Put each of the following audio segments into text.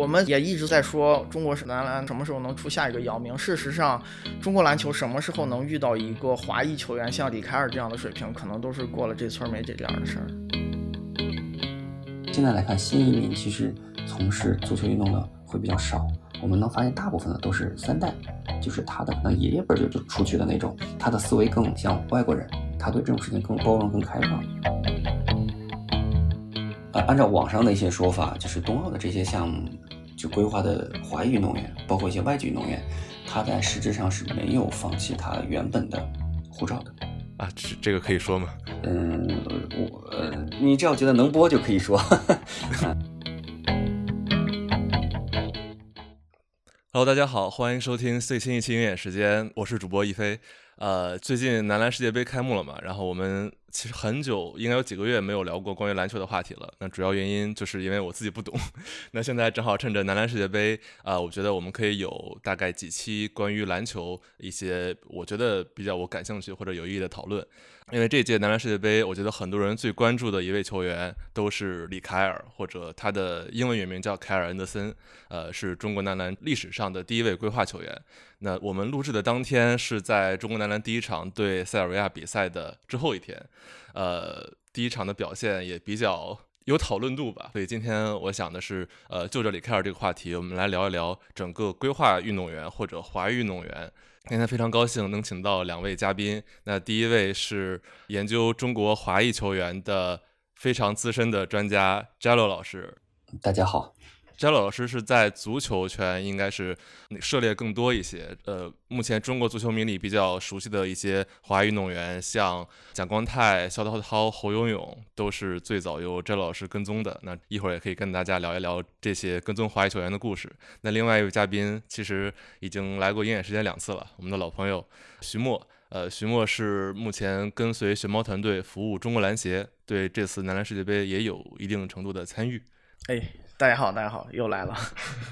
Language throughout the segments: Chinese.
我们也一直在说中国男篮什么时候能出下一个姚明。事实上，中国篮球什么时候能遇到一个华裔球员像李凯尔这样的水平，可能都是过了这村没这店的事儿。现在来看，新移民其实从事足球运动的会比较少。我们能发现，大部分的都是三代，就是他的那爷爷辈就就出去的那种，他的思维更像外国人，他对这种事情更包容、更开放。呃，按照网上的一些说法，就是冬奥的这些项目，就规划的华裔运动员，包括一些外籍运动员，他在实质上是没有放弃他原本的护照的。啊，这这个可以说吗？嗯，我呃，你只要觉得能播就可以说。Hello，大家好，欢迎收听最新一期鹰眼时间，我是主播一飞。呃，最近男篮世界杯开幕了嘛，然后我们其实很久，应该有几个月没有聊过关于篮球的话题了。那主要原因就是因为我自己不懂。那现在正好趁着男篮世界杯，啊，我觉得我们可以有大概几期关于篮球一些我觉得比较我感兴趣或者有意义的讨论。因为这届男篮世界杯，我觉得很多人最关注的一位球员都是李凯尔，或者他的英文原名叫凯尔恩德森，呃，是中国男篮历史上的第一位规划球员。那我们录制的当天是在中国男篮第一场对塞尔维亚比赛的之后一天，呃，第一场的表现也比较有讨论度吧。所以今天我想的是，呃，就着李凯尔这个话题，我们来聊一聊整个规划运动员或者华裔运动员。今天非常高兴能请到两位嘉宾。那第一位是研究中国华裔球员的非常资深的专家 Jello 老师。大家好。焦老师是在足球圈应该是涉猎更多一些。呃，目前中国足球迷里比较熟悉的一些华裔运动员，像蒋光太、肖涛涛、侯永永，都是最早由焦老师跟踪的。那一会儿也可以跟大家聊一聊这些跟踪华裔球员的故事。那另外一位嘉宾其实已经来过鹰眼时间两次了，我们的老朋友徐墨。呃，徐墨是目前跟随熊猫团队服务中国篮协，对这次男篮世界杯也有一定程度的参与。哎。大家好，大家好，又来了。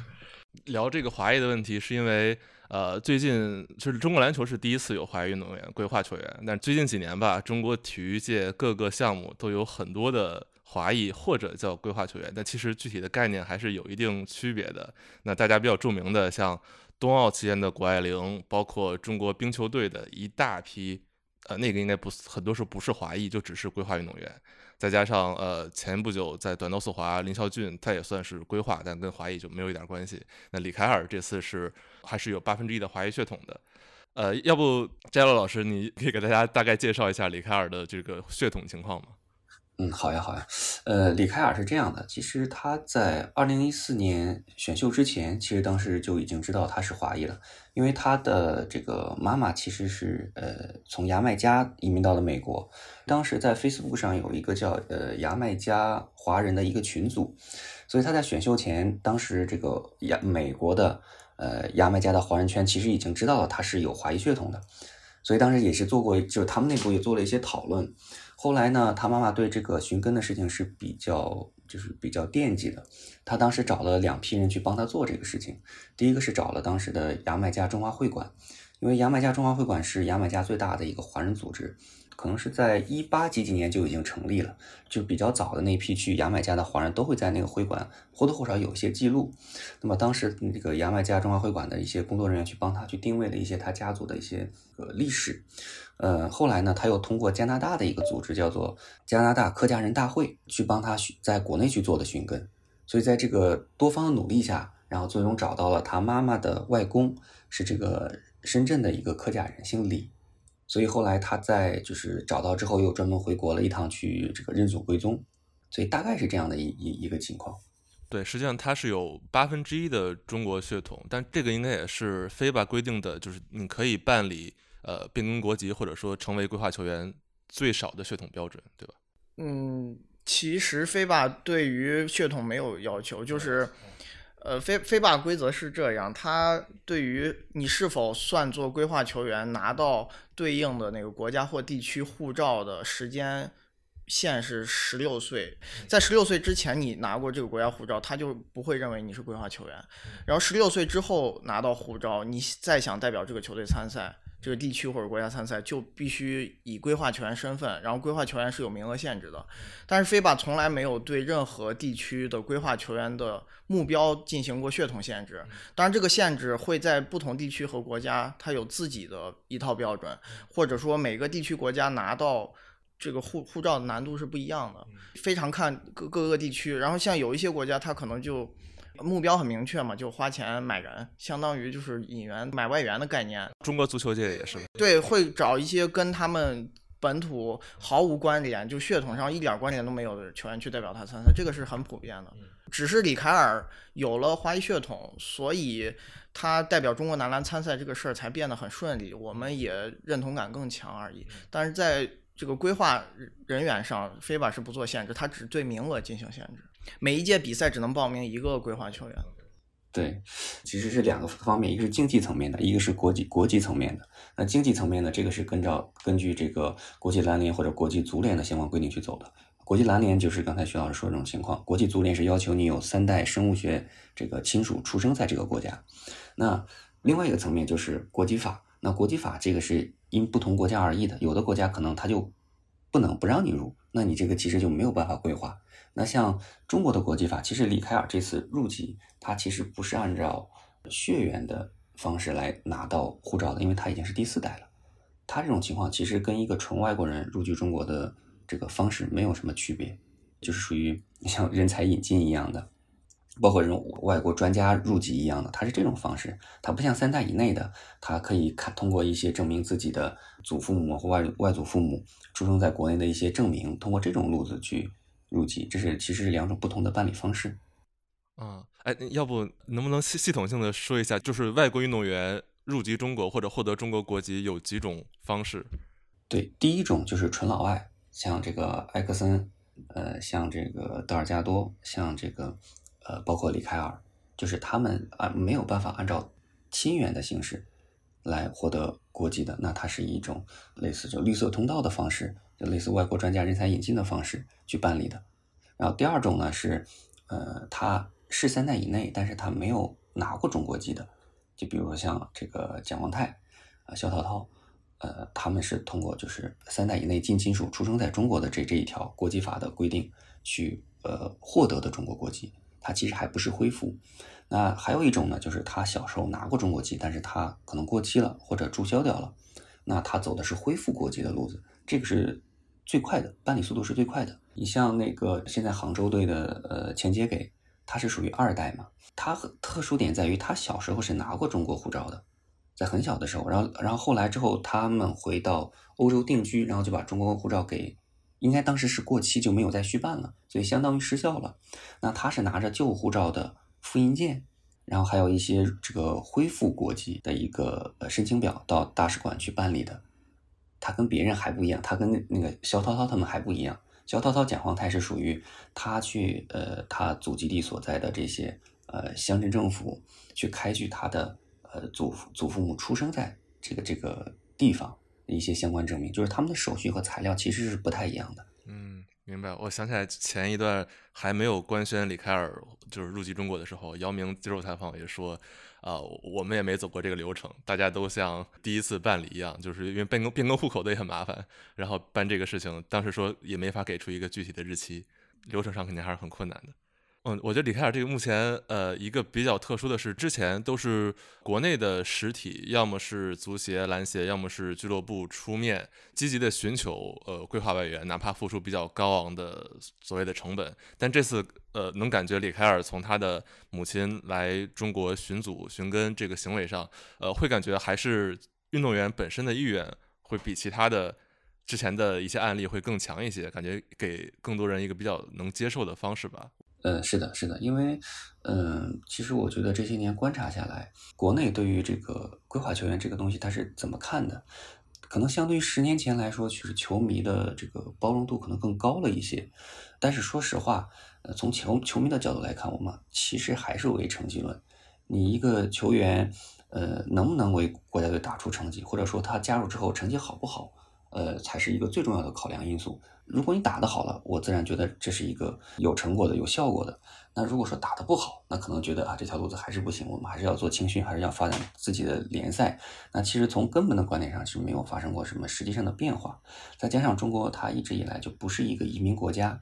聊这个华裔的问题，是因为呃，最近就是中国篮球是第一次有华裔运动员规划球员，但最近几年吧，中国体育界各个项目都有很多的华裔或者叫规划球员，但其实具体的概念还是有一定区别的。那大家比较著名的，像冬奥期间的谷爱凌，包括中国冰球队的一大批，呃，那个应该不很多时候不是华裔，就只是规划运动员。再加上呃，前不久在短道速滑，林孝俊他也算是规划，但跟华裔就没有一点关系。那李凯尔这次是还是有八分之一的华裔血统的。呃，要不摘洛老师，你可以给大家大概介绍一下李凯尔的这个血统情况吗？嗯，好呀，好呀。呃，李凯尔是这样的，其实他在二零一四年选秀之前，其实当时就已经知道他是华裔了，因为他的这个妈妈其实是呃从牙买加移民到了美国，当时在 Facebook 上有一个叫呃牙买加华人的一个群组，所以他在选秀前，当时这个牙美国的呃牙买加的华人圈其实已经知道了他是有华裔血统的，所以当时也是做过，就是他们内部也做了一些讨论。后来呢，他妈妈对这个寻根的事情是比较，就是比较惦记的。他当时找了两批人去帮他做这个事情。第一个是找了当时的牙买加中华会馆，因为牙买加中华会馆是牙买加最大的一个华人组织。可能是在一八几几年就已经成立了，就比较早的那批去牙买加的华人都会在那个会馆或多或少有一些记录。那么当时这个牙买加中华会馆的一些工作人员去帮他去定位了一些他家族的一些呃历史。呃，后来呢，他又通过加拿大的一个组织叫做加拿大客家人大会去帮他去在国内去做的寻根。所以在这个多方的努力下，然后最终找到了他妈妈的外公是这个深圳的一个客家人，姓李。所以后来他在就是找到之后，又专门回国了一趟去这个认祖归宗，所以大概是这样的一一一个情况。对，实际上他是有八分之一的中国血统，但这个应该也是非法规定的，就是你可以办理呃变更国籍或者说成为规划球员最少的血统标准，对吧？嗯，其实非法对于血统没有要求，就是。呃，非非霸规则是这样，它对于你是否算作规划球员，拿到对应的那个国家或地区护照的时间线是十六岁，在十六岁之前你拿过这个国家护照，他就不会认为你是规划球员。然后十六岁之后拿到护照，你再想代表这个球队参赛，这个地区或者国家参赛，就必须以规划球员身份，然后规划球员是有名额限制的。但是 FIBA 从来没有对任何地区的规划球员的目标进行过血统限制。当然，这个限制会在不同地区和国家，它有自己的一套标准，或者说每个地区国家拿到这个护护照的难度是不一样的，非常看各各个地区。然后像有一些国家，它可能就。目标很明确嘛，就花钱买人，相当于就是引援买外援的概念。中国足球界也是。对，会找一些跟他们本土毫无关联，就血统上一点关联都没有的球员去代表他参赛，这个是很普遍的。只是李凯尔有了华裔血统，所以他代表中国男篮参赛这个事儿才变得很顺利，我们也认同感更强而已。但是在这个规划人员上，非法是不做限制，他只对名额进行限制。每一届比赛只能报名一个规划球员。对，其实是两个方面，一个是经济层面的，一个是国际国际层面的。那经济层面呢这个是跟照根据这个国际篮联或者国际足联的相关规定去走的。国际篮联就是刚才徐老师说这种情况，国际足联是要求你有三代生物学这个亲属出生在这个国家。那另外一个层面就是国际法，那国际法这个是因不同国家而异的，有的国家可能他就不能不让你入，那你这个其实就没有办法规划。那像中国的国际法，其实李凯尔这次入籍，他其实不是按照血缘的方式来拿到护照的，因为他已经是第四代了。他这种情况其实跟一个纯外国人入居中国的这个方式没有什么区别，就是属于 像人才引进一样的，包括这种外国专家入籍一样的，他是这种方式。他不像三代以内的，他可以看通过一些证明自己的祖父母或外外祖父母出生在国内的一些证明，通过这种路子去。入籍，这是其实是两种不同的办理方式。啊，哎，要不能不能系系统性的说一下，就是外国运动员入籍中国或者获得中国国籍有几种方式？对，第一种就是纯老外，像这个埃克森，呃，像这个德尔加多，像这个呃，包括李凯尔，就是他们啊没有办法按照亲缘的形式来获得国籍的，那它是一种类似就绿色通道的方式。就类似外国专家人才引进的方式去办理的，然后第二种呢是，呃，他是三代以内，但是他没有拿过中国籍的，就比如说像这个蒋光太啊、肖涛涛，呃，他们是通过就是三代以内近亲属出生在中国的这这一条国际法的规定去呃获得的中国国籍，他其实还不是恢复。那还有一种呢，就是他小时候拿过中国籍，但是他可能过期了或者注销掉了，那他走的是恢复国籍的路子，这个是。最快的办理速度是最快的。你像那个现在杭州队的呃钱杰给，他是属于二代嘛？他特殊点在于他小时候是拿过中国护照的，在很小的时候，然后然后后来之后他们回到欧洲定居，然后就把中国护照给，应该当时是过期就没有再续办了，所以相当于失效了。那他是拿着旧护照的复印件，然后还有一些这个恢复国籍的一个呃申请表到大使馆去办理的。他跟别人还不一样，他跟那个肖涛涛他们还不一样。肖涛涛、蒋光太是属于他去呃他祖籍地所在的这些呃乡镇政府去开具他的呃祖祖父母出生在这个这个地方一些相关证明，就是他们的手续和材料其实是不太一样的。嗯，明白。我想起来前一段还没有官宣李凯尔就是入籍中国的时候，姚明接受采访也说。啊，我们也没走过这个流程，大家都像第一次办理一样，就是因为变更变更户口的也很麻烦，然后办这个事情，当时说也没法给出一个具体的日期，流程上肯定还是很困难的。嗯，我觉得李凯尔这个目前呃一个比较特殊的是，之前都是国内的实体，要么是足协、篮协，要么是俱乐部出面积极的寻求呃规划外援，哪怕付出比较高昂的所谓的成本。但这次呃能感觉李凯尔从他的母亲来中国寻祖寻根这个行为上，呃会感觉还是运动员本身的意愿会比其他的之前的一些案例会更强一些，感觉给更多人一个比较能接受的方式吧。呃，是的，是的，因为，嗯，其实我觉得这些年观察下来，国内对于这个规划球员这个东西，他是怎么看的？可能相对于十年前来说，其实球迷的这个包容度可能更高了一些。但是说实话，呃，从球球迷的角度来看，我们其实还是为成绩论。你一个球员，呃，能不能为国家队打出成绩，或者说他加入之后成绩好不好，呃，才是一个最重要的考量因素。如果你打得好了，我自然觉得这是一个有成果的、有效果的。那如果说打得不好，那可能觉得啊，这条路子还是不行，我们还是要做青训，还是要发展自己的联赛。那其实从根本的观点上是没有发生过什么实际上的变化。再加上中国它一直以来就不是一个移民国家，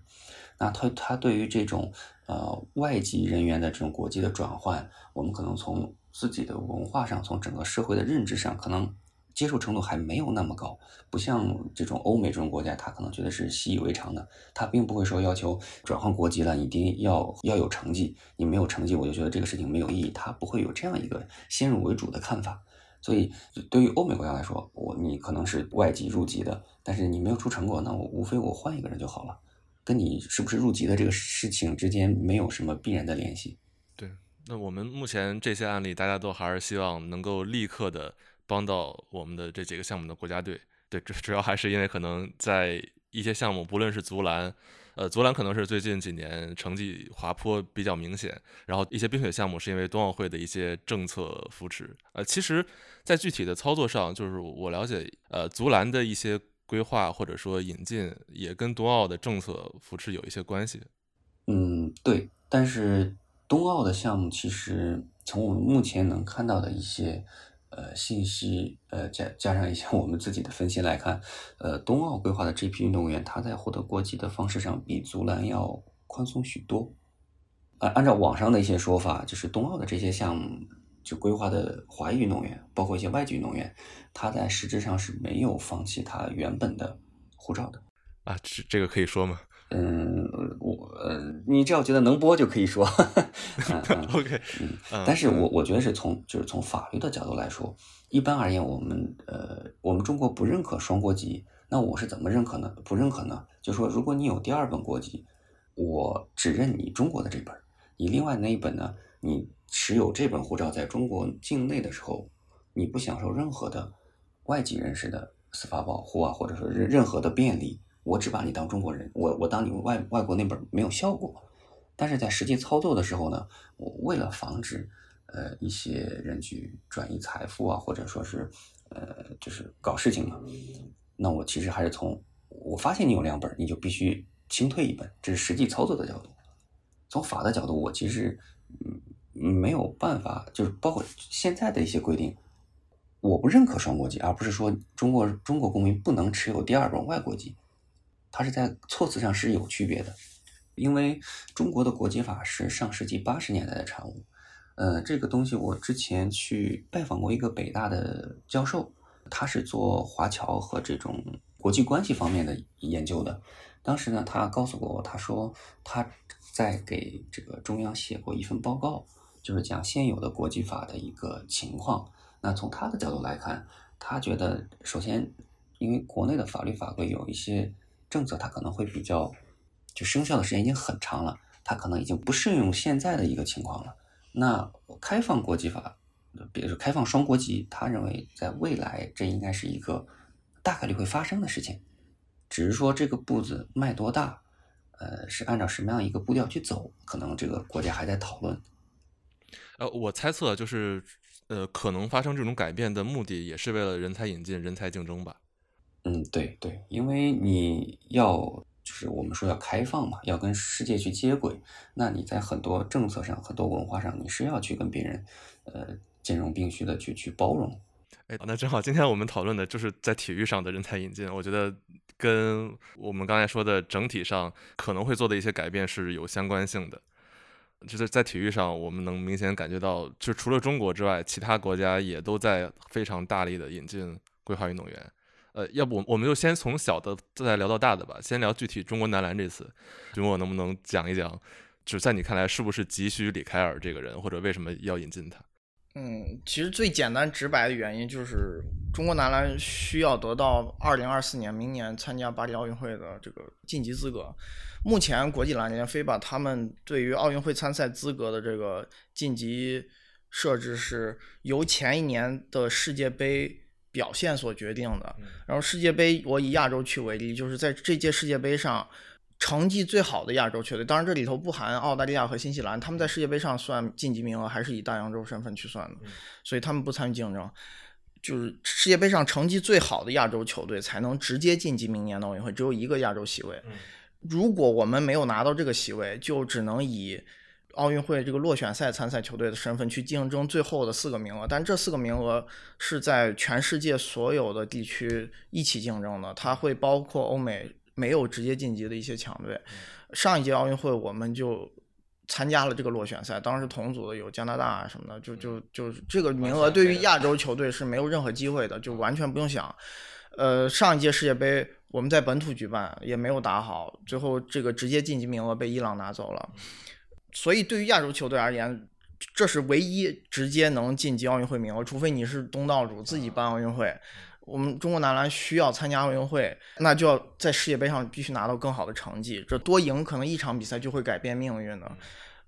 那它它对于这种呃外籍人员的这种国籍的转换，我们可能从自己的文化上，从整个社会的认知上，可能。接受程度还没有那么高，不像这种欧美这种国家，他可能觉得是习以为常的，他并不会说要求转换国籍了，一定要要有成绩，你没有成绩，我就觉得这个事情没有意义，他不会有这样一个先入为主的看法。所以，对于欧美国家来说，我你可能是外籍入籍的，但是你没有出成果，那我无非我换一个人就好了，跟你是不是入籍的这个事情之间没有什么必然的联系。对，那我们目前这些案例，大家都还是希望能够立刻的。帮到我们的这几个项目的国家队，对，主主要还是因为可能在一些项目，不论是足篮，呃，足篮可能是最近几年成绩滑坡比较明显，然后一些冰雪项目是因为冬奥会的一些政策扶持，呃，其实，在具体的操作上，就是我了解，呃，足篮的一些规划或者说引进，也跟冬奥的政策扶持有一些关系。嗯，对，但是冬奥的项目其实从我们目前能看到的一些。呃，信息呃加加上一些我们自己的分析来看，呃，冬奥规划的这批运动员，他在获得国籍的方式上比足篮要宽松许多。按按照网上的一些说法，就是冬奥的这些项目就规划的华裔运动员，包括一些外籍运动员，他在实质上是没有放弃他原本的护照的。啊，这这个可以说吗？嗯，我呃，你只要觉得能播就可以说。OK，嗯，但是我我觉得是从就是从法律的角度来说，一般而言，我们呃，我们中国不认可双国籍。那我是怎么认可呢？不认可呢？就说如果你有第二本国籍，我只认你中国的这本，你另外那一本呢，你持有这本护照在中国境内的时候，你不享受任何的外籍人士的司法保护啊，或者说任任何的便利。我只把你当中国人，我我当你外外国那本没有效果，但是在实际操作的时候呢，我为了防止呃一些人去转移财富啊，或者说是呃就是搞事情嘛，那我其实还是从我发现你有两本，你就必须清退一本，这是实际操作的角度。从法的角度，我其实嗯没有办法，就是包括现在的一些规定，我不认可双国籍，而不是说中国中国公民不能持有第二本外国籍。它是在措辞上是有区别的，因为中国的国籍法是上世纪八十年代的产物。呃，这个东西我之前去拜访过一个北大的教授，他是做华侨和这种国际关系方面的研究的。当时呢，他告诉过我，他说他在给这个中央写过一份报告，就是讲现有的国际法的一个情况。那从他的角度来看，他觉得首先，因为国内的法律法规有一些。政策它可能会比较，就生效的时间已经很长了，它可能已经不适用现在的一个情况了。那开放国籍法，比如说开放双国籍，他认为在未来这应该是一个大概率会发生的事情，只是说这个步子迈多大，呃，是按照什么样一个步调去走，可能这个国家还在讨论。呃，我猜测就是，呃，可能发生这种改变的目的也是为了人才引进、人才竞争吧。嗯，对对，因为你要就是我们说要开放嘛，要跟世界去接轨，那你在很多政策上、很多文化上，你是要去跟别人，呃，兼容并蓄的去去包容。哎，那正好今天我们讨论的就是在体育上的人才引进，我觉得跟我们刚才说的整体上可能会做的一些改变是有相关性的。就是在体育上，我们能明显感觉到，就除了中国之外，其他国家也都在非常大力的引进规划运动员。呃，要不我们就先从小的再聊到大的吧。先聊具体中国男篮这次，君我能不能讲一讲？就在你看来，是不是急需李凯尔这个人，或者为什么要引进他？嗯，其实最简单直白的原因就是中国男篮需要得到二零二四年明年参加巴黎奥运会的这个晋级资格。目前国际篮联飞把他们对于奥运会参赛资格的这个晋级设置是由前一年的世界杯。表现所决定的。然后世界杯，我以亚洲区为例，就是在这届世界杯上成绩最好的亚洲球队，当然这里头不含澳大利亚和新西兰，他们在世界杯上算晋级名额还是以大洋洲身份去算的，所以他们不参与竞争。就是世界杯上成绩最好的亚洲球队才能直接晋级明年的奥运会，只有一个亚洲席位。如果我们没有拿到这个席位，就只能以奥运会这个落选赛参赛球队的身份去竞争最后的四个名额。但这四个名额是在全世界所有的地区一起竞争的，它会包括欧美没有直接晋级的一些强队。上一届奥运会我们就。参加了这个落选赛，当时同组的有加拿大啊什么的，就就就这个名额对于亚洲球队是没有任何机会的，就完全不用想。呃，上一届世界杯我们在本土举办也没有打好，最后这个直接晋级名额被伊朗拿走了。所以对于亚洲球队而言，这是唯一直接能晋级奥运会名额，除非你是东道主自己办奥运会。我们中国男篮需要参加奥运会，那就要在世界杯上必须拿到更好的成绩。这多赢可能一场比赛就会改变命运的。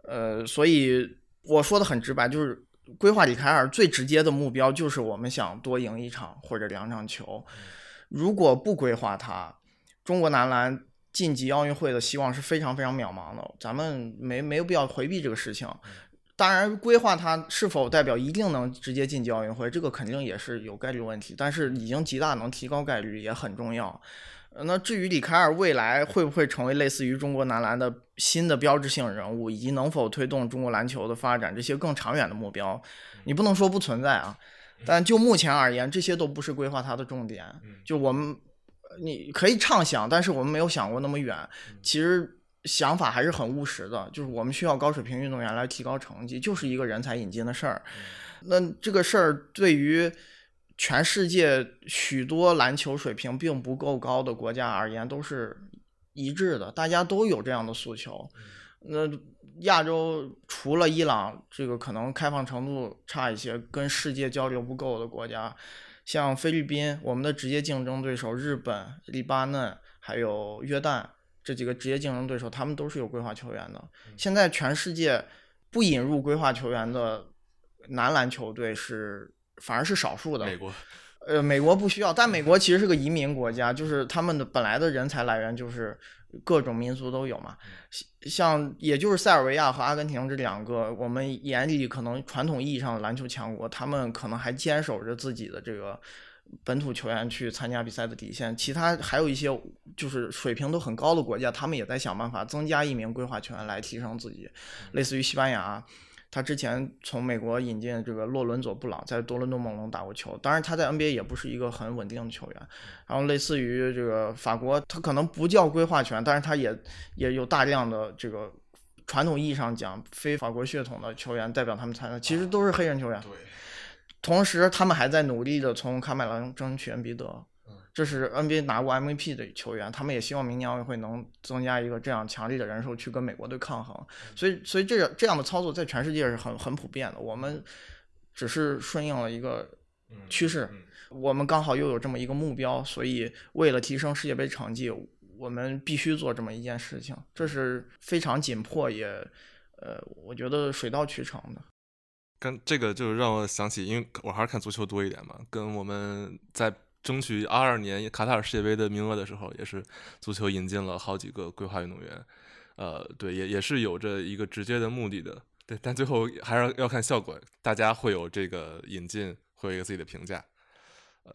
呃，所以我说的很直白，就是规划里凯尔最直接的目标就是我们想多赢一场或者两场球。如果不规划它，中国男篮晋级奥运会的希望是非常非常渺茫的。咱们没没有必要回避这个事情。当然，规划它是否代表一定能直接晋级奥运会，这个肯定也是有概率问题。但是已经极大能提高概率也很重要。那至于李凯尔未来会不会成为类似于中国男篮的新的标志性人物，以及能否推动中国篮球的发展，这些更长远的目标，你不能说不存在啊。但就目前而言，这些都不是规划它的重点。就我们，你可以畅想，但是我们没有想过那么远。其实。想法还是很务实的，就是我们需要高水平运动员来提高成绩，就是一个人才引进的事儿。那这个事儿对于全世界许多篮球水平并不够高的国家而言都是一致的，大家都有这样的诉求。那亚洲除了伊朗这个可能开放程度差一些，跟世界交流不够的国家，像菲律宾，我们的直接竞争对手日本、黎巴嫩还有约旦。这几个职业竞争对手，他们都是有规划球员的。现在全世界不引入规划球员的男篮球队是反而是少数的。美国，呃，美国不需要，但美国其实是个移民国家，就是他们的本来的人才来源就是各种民族都有嘛。像也就是塞尔维亚和阿根廷这两个我们眼里可能传统意义上的篮球强国，他们可能还坚守着自己的这个。本土球员去参加比赛的底线，其他还有一些就是水平都很高的国家，他们也在想办法增加一名规划球员来提升自己。类似于西班牙，他之前从美国引进这个洛伦佐布朗，在多伦多猛龙打过球，当然他在 NBA 也不是一个很稳定的球员。然后类似于这个法国，他可能不叫规划权，但是他也也有大量的这个传统意义上讲非法国血统的球员代表他们参赛，其实都是黑人球员。对。同时，他们还在努力的从卡麦隆争取恩比德，这是 NBA 拿过 MVP 的球员。他们也希望明年奥运会能增加一个这样强力的人数去跟美国队抗衡。所以，所以这这样的操作在全世界是很很普遍的。我们只是顺应了一个趋势，我们刚好又有这么一个目标，所以为了提升世界杯成绩，我们必须做这么一件事情。这是非常紧迫，也呃，我觉得水到渠成的。跟这个就是让我想起，因为我还是看足球多一点嘛。跟我们在争取二二年卡塔尔世界杯的名额的时候，也是足球引进了好几个规划运动员。呃，对，也也是有着一个直接的目的的。对，但最后还是要看效果，大家会有这个引进，会有一个自己的评价。呃，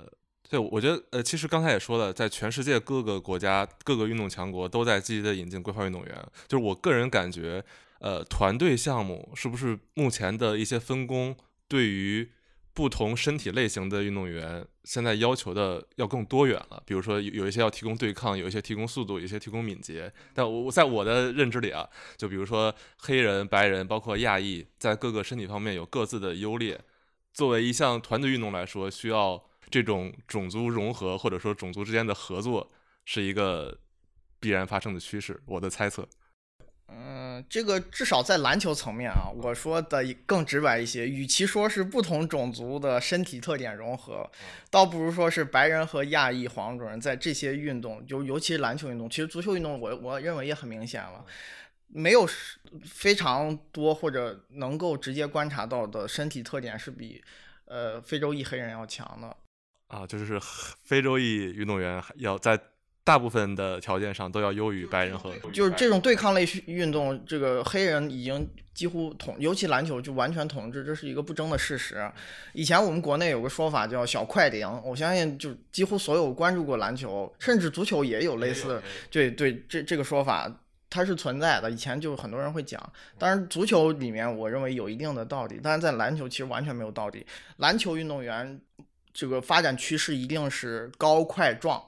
对，我觉得，呃，其实刚才也说了，在全世界各个国家、各个运动强国都在积极的引进规划运动员。就是我个人感觉。呃，团队项目是不是目前的一些分工对于不同身体类型的运动员现在要求的要更多元了？比如说有一些要提供对抗，有一些提供速度，有一些提供敏捷。但我在我的认知里啊，就比如说黑人、白人，包括亚裔，在各个身体方面有各自的优劣。作为一项团队运动来说，需要这种种族融合或者说种族之间的合作是一个必然发生的趋势。我的猜测。嗯，这个至少在篮球层面啊，我说的更直白一些，与其说是不同种族的身体特点融合，倒不如说是白人和亚裔黄种人在这些运动，就尤其是篮球运动，其实足球运动我我认为也很明显了，没有非常多或者能够直接观察到的身体特点是比呃非洲裔黑人要强的啊，就是非洲裔运动员要在。大部分的条件上都要优于白人和就是这种对抗类运动，这个黑人已经几乎统，尤其篮球就完全统治，这是一个不争的事实。以前我们国内有个说法叫“小快灵”，我相信就几乎所有关注过篮球，甚至足球也有类似，对对，这这个说法它是存在的。以前就很多人会讲，当然足球里面我认为有一定的道理，但是在篮球其实完全没有道理。篮球运动员这个发展趋势一定是高快壮。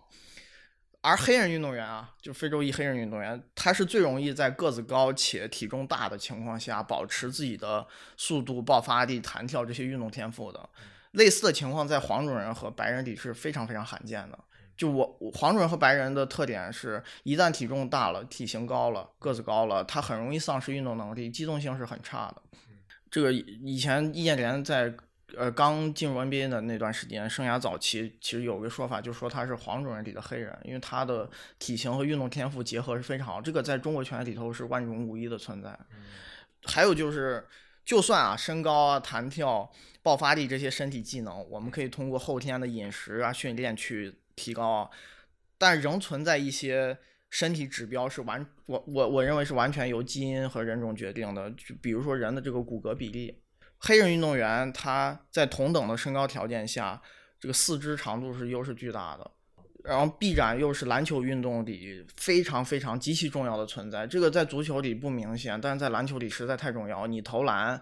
而黑人运动员啊，就非洲裔黑人运动员，他是最容易在个子高且体重大的情况下保持自己的速度、爆发力、弹跳这些运动天赋的。类似的情况在黄种人和白人里是非常非常罕见的。就我黄种人和白人的特点是，一旦体重大了、体型高了、个子高了，他很容易丧失运动能力，机动性是很差的。这个以前易建联在。呃，刚进入 NBA 的那段时间，生涯早期其实有个说法，就说他是黄种人里的黑人，因为他的体型和运动天赋结合是非常好，这个在中国拳里头是万中无一的存在。还有就是，就算啊身高啊、弹跳、爆发力这些身体技能，我们可以通过后天的饮食啊训练去提高，但仍存在一些身体指标是完我我我认为是完全由基因和人种决定的，就比如说人的这个骨骼比例。黑人运动员他在同等的身高条件下，这个四肢长度是优势巨大的。然后臂展又是篮球运动里非常非常极其重要的存在。这个在足球里不明显，但是在篮球里实在太重要。你投篮、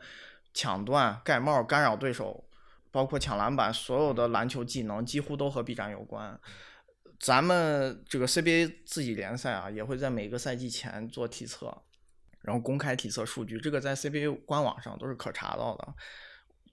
抢断、盖帽、干扰对手，包括抢篮板，所有的篮球技能几乎都和臂展有关。咱们这个 CBA 自己联赛啊，也会在每个赛季前做体测。然后公开体测数据，这个在 CBA 官网上都是可查到的。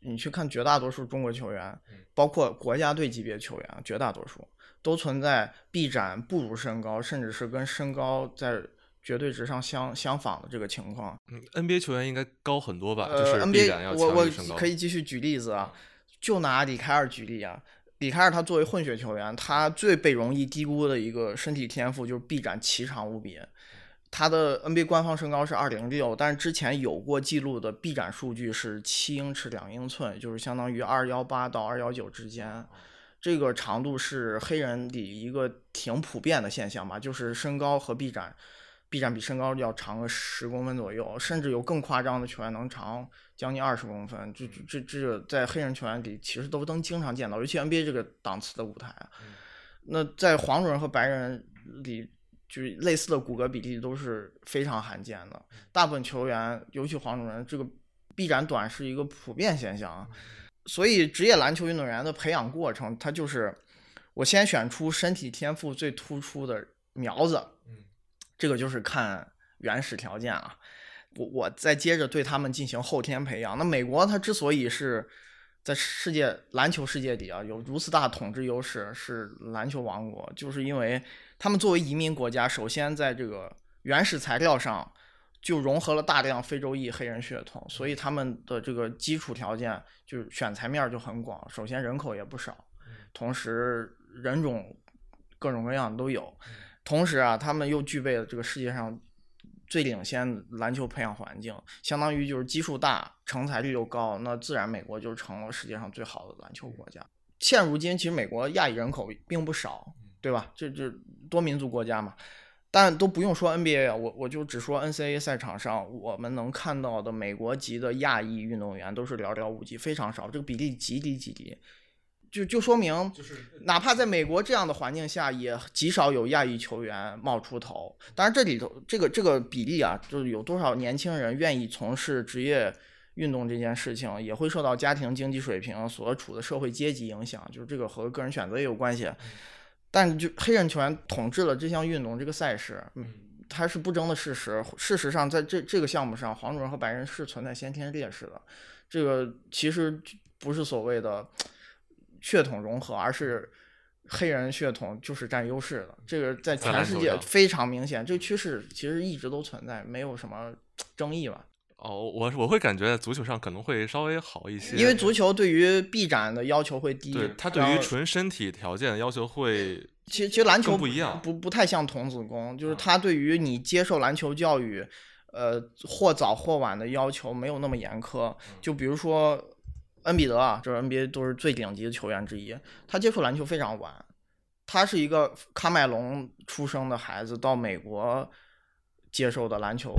你去看绝大多数中国球员，包括国家队级别球员，绝大多数都存在臂展不如身高，甚至是跟身高在绝对值上相相仿的这个情况。嗯，NBA 球员应该高很多吧？就是，NBA 我我可以继续举例子啊，就拿李凯尔举例啊。李凯尔他作为混血球员，他最被容易低估的一个身体天赋就是臂展奇长无比。他的 NBA 官方身高是二零六，但是之前有过记录的臂展数据是七英尺两英寸，就是相当于二幺八到二幺九之间。这个长度是黑人里一个挺普遍的现象吧，就是身高和臂展，臂展比身高要长个十公分左右，甚至有更夸张的球员能长将近二十公分。这这这在黑人球员里其实都能经常见到，尤其 NBA 这个档次的舞台。那在黄种人和白人里。就是类似的骨骼比例都是非常罕见的，大部分球员，尤其黄种人，这个臂展短是一个普遍现象。所以，职业篮球运动员的培养过程，他就是我先选出身体天赋最突出的苗子，这个就是看原始条件啊，我我再接着对他们进行后天培养。那美国它之所以是在世界篮球世界里啊有如此大统治优势，是篮球王国，就是因为。他们作为移民国家，首先在这个原始材料上就融合了大量非洲裔黑人血统，所以他们的这个基础条件就是选材面就很广。首先人口也不少，同时人种各种各样都有，同时啊，他们又具备了这个世界上最领先篮球培养环境，相当于就是基数大、成才率又高，那自然美国就成了世界上最好的篮球国家。现如今，其实美国亚裔人口并不少。对吧？这这多民族国家嘛，但都不用说 NBA 啊，我我就只说 NCAA 赛场上我们能看到的美国籍的亚裔运动员都是寥寥无几，非常少，这个比例极低极低，就就说明，就是哪怕在美国这样的环境下，也极少有亚裔球员冒出头。当然这里头这个这个比例啊，就是有多少年轻人愿意从事职业运动这件事情，也会受到家庭经济水平所处的社会阶级影响，就是这个和个人选择也有关系。但就黑人球员统治了这项运动这个赛事，嗯，它是不争的事实。事实上，在这这个项目上，黄种人和白人是存在先天劣势的。这个其实不是所谓的血统融合，而是黑人血统就是占优势的。这个在全世界非常明显，这个趋势其实一直都存在，没有什么争议吧。哦，我我会感觉足球上可能会稍微好一些，因为足球对于臂展的要求会低，对它对于纯身体条件的要求会。其实其实篮球不一样，不不太像童子功，就是它对于你接受篮球教育，呃，或早或晚的要求没有那么严苛。就比如说恩比德啊，这是 NBA 都是最顶级的球员之一，他接触篮球非常晚。他是一个喀麦隆出生的孩子，到美国接受的篮球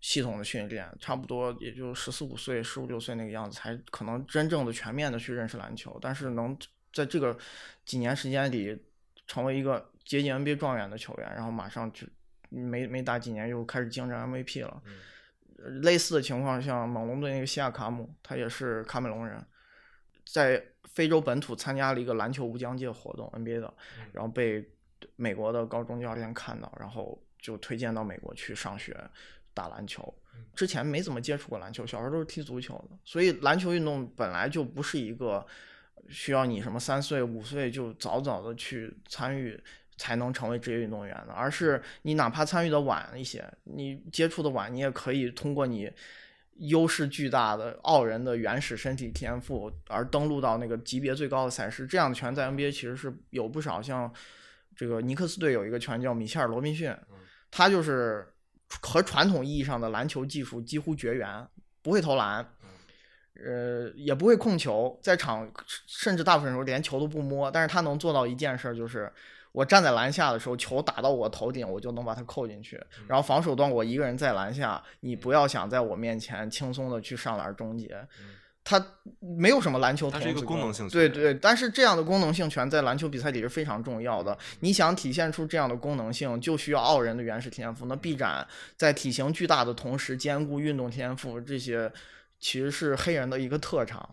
系统的训练，差不多也就十四五岁、十五六岁那个样子，才可能真正的全面的去认识篮球。但是能在这个几年时间里成为一个接近 NBA 状元的球员，然后马上就没没打几年又开始竞争 MVP 了。类似的情况，像猛龙队那个西亚卡姆，他也是喀麦隆人，在非洲本土参加了一个篮球无疆界活动 NBA 的，然后被美国的高中教练看到，然后就推荐到美国去上学打篮球。之前没怎么接触过篮球，小时候都是踢足球的，所以篮球运动本来就不是一个需要你什么三岁五岁就早早的去参与才能成为职业运动员的，而是你哪怕参与的晚一些，你接触的晚，你也可以通过你。优势巨大的傲人的原始身体天赋，而登陆到那个级别最高的赛事，这样的球员在 NBA 其实是有不少。像这个尼克斯队有一个球员叫米切尔·罗宾逊，他就是和传统意义上的篮球技术几乎绝缘，不会投篮，呃，也不会控球，在场甚至大部分时候连球都不摸，但是他能做到一件事，就是。我站在篮下的时候，球打到我头顶，我就能把它扣进去。然后防守端我一个人在篮下，你不要想在我面前轻松的去上篮终结。它没有什么篮球，它是一个功能性。对对，但是这样的功能性权在篮球比赛里是非常重要的。你想体现出这样的功能性，就需要傲人的原始天赋。那臂展在体型巨大的同时兼顾运动天赋，这些其实是黑人的一个特长。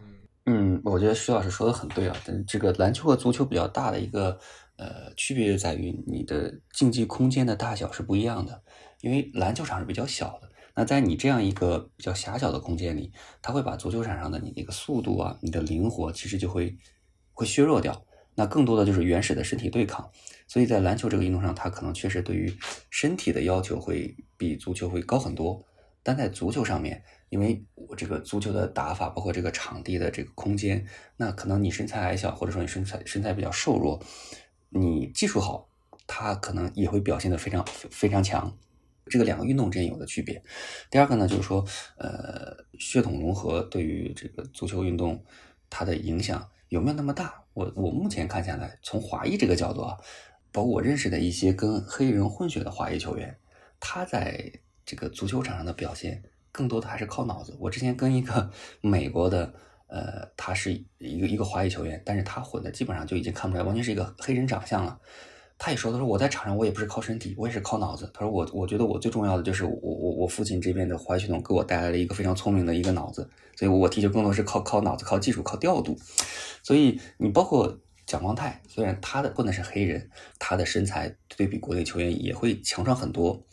嗯，我觉得徐老师说的很对啊。但这个篮球和足球比较大的一个。呃，区别在于你的竞技空间的大小是不一样的，因为篮球场是比较小的。那在你这样一个比较狭小的空间里，它会把足球场上的你那个速度啊，你的灵活其实就会会削弱掉。那更多的就是原始的身体对抗。所以在篮球这个运动上，它可能确实对于身体的要求会比足球会高很多。但在足球上面，因为我这个足球的打法，包括这个场地的这个空间，那可能你身材矮小，或者说你身材身材比较瘦弱。你技术好，他可能也会表现的非常非常强，这个两个运动之间有的区别。第二个呢，就是说，呃，血统融合对于这个足球运动它的影响有没有那么大？我我目前看下来，从华裔这个角度啊，包括我认识的一些跟黑人混血的华裔球员，他在这个足球场上的表现，更多的还是靠脑子。我之前跟一个 美国的。呃，他是一个一个华裔球员，但是他混的基本上就已经看不出来，完全是一个黑人长相了。他也说，他说我在场上我也不是靠身体，我也是靠脑子。他说我我觉得我最重要的就是我我我父亲这边的华裔血统给我带来了一个非常聪明的一个脑子，所以我踢球更多是靠靠脑子、靠技术、靠调度。所以你包括蒋光太，虽然他的不能是黑人，他的身材对比国内球员也会强壮很多。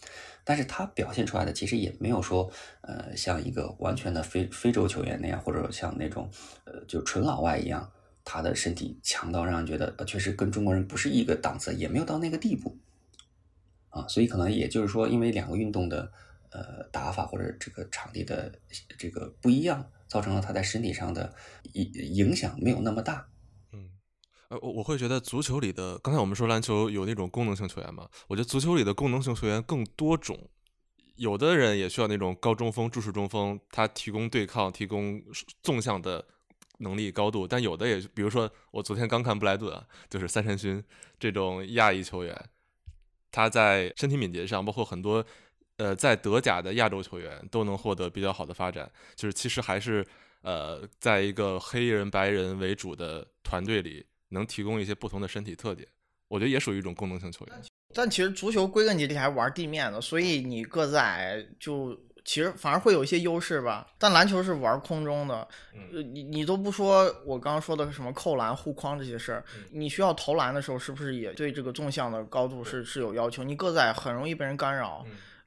但是他表现出来的其实也没有说，呃，像一个完全的非非洲球员那样，或者像那种，呃，就纯老外一样，他的身体强到让人觉得，呃，确实跟中国人不是一个档次，也没有到那个地步，啊，所以可能也就是说，因为两个运动的，呃，打法或者这个场地的这个不一样，造成了他在身体上的影影响没有那么大。呃，我我会觉得足球里的，刚才我们说篮球有那种功能性球员嘛，我觉得足球里的功能性球员更多种，有的人也需要那种高中锋、注视中锋，他提供对抗、提供纵向的能力高度，但有的也，比如说我昨天刚看布莱顿啊，就是三山勋这种亚裔球员，他在身体敏捷上，包括很多呃在德甲的亚洲球员都能获得比较好的发展，就是其实还是呃在一个黑人白人为主的团队里。能提供一些不同的身体特点，我觉得也属于一种功能性球员。但其实足球归根结底还是玩地面的，所以你个子矮就其实反而会有一些优势吧。但篮球是玩空中的，呃，你你都不说我刚刚说的什么扣篮、护框这些事儿，你需要投篮的时候，是不是也对这个纵向的高度是是有要求？你个子矮很容易被人干扰。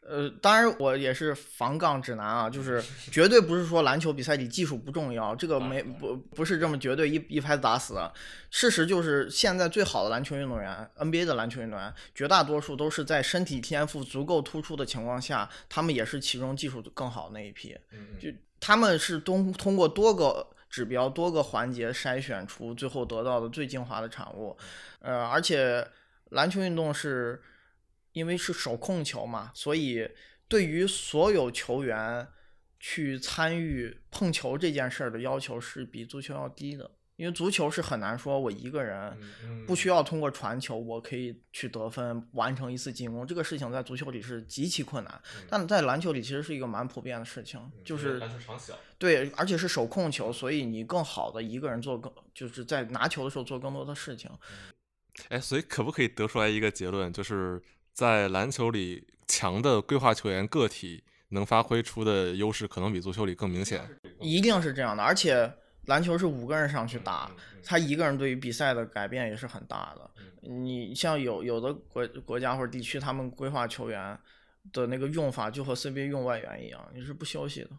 呃，当然我也是防杠指南啊，就是 绝对不是说篮球比赛里技术不重要，这个没不不是这么绝对一一拍子打死的。事实就是现在最好的篮球运动员，NBA 的篮球运动员，绝大多数都是在身体天赋足够突出的情况下，他们也是其中技术更好那一批。就他们是通通过多个指标、多个环节筛选出最后得到的最精华的产物。呃，而且篮球运动是。因为是手控球嘛，所以对于所有球员去参与碰球这件事儿的要求是比足球要低的。因为足球是很难说我一个人不需要通过传球，我可以去得分，完成一次进攻。这个事情在足球里是极其困难，但在篮球里其实是一个蛮普遍的事情，就是篮球场小，对，而且是手控球，所以你更好的一个人做更，就是在拿球的时候做更多的事情。哎，所以可不可以得出来一个结论，就是在篮球里强的规划球员个体能发挥出的优势，可能比足球里更明显？一定是这样的，而且。篮球是五个人上去打，他一个人对于比赛的改变也是很大的。你像有有的国国家或者地区，他们规划球员的那个用法就和 CBA 用外援一样，你是不休息的。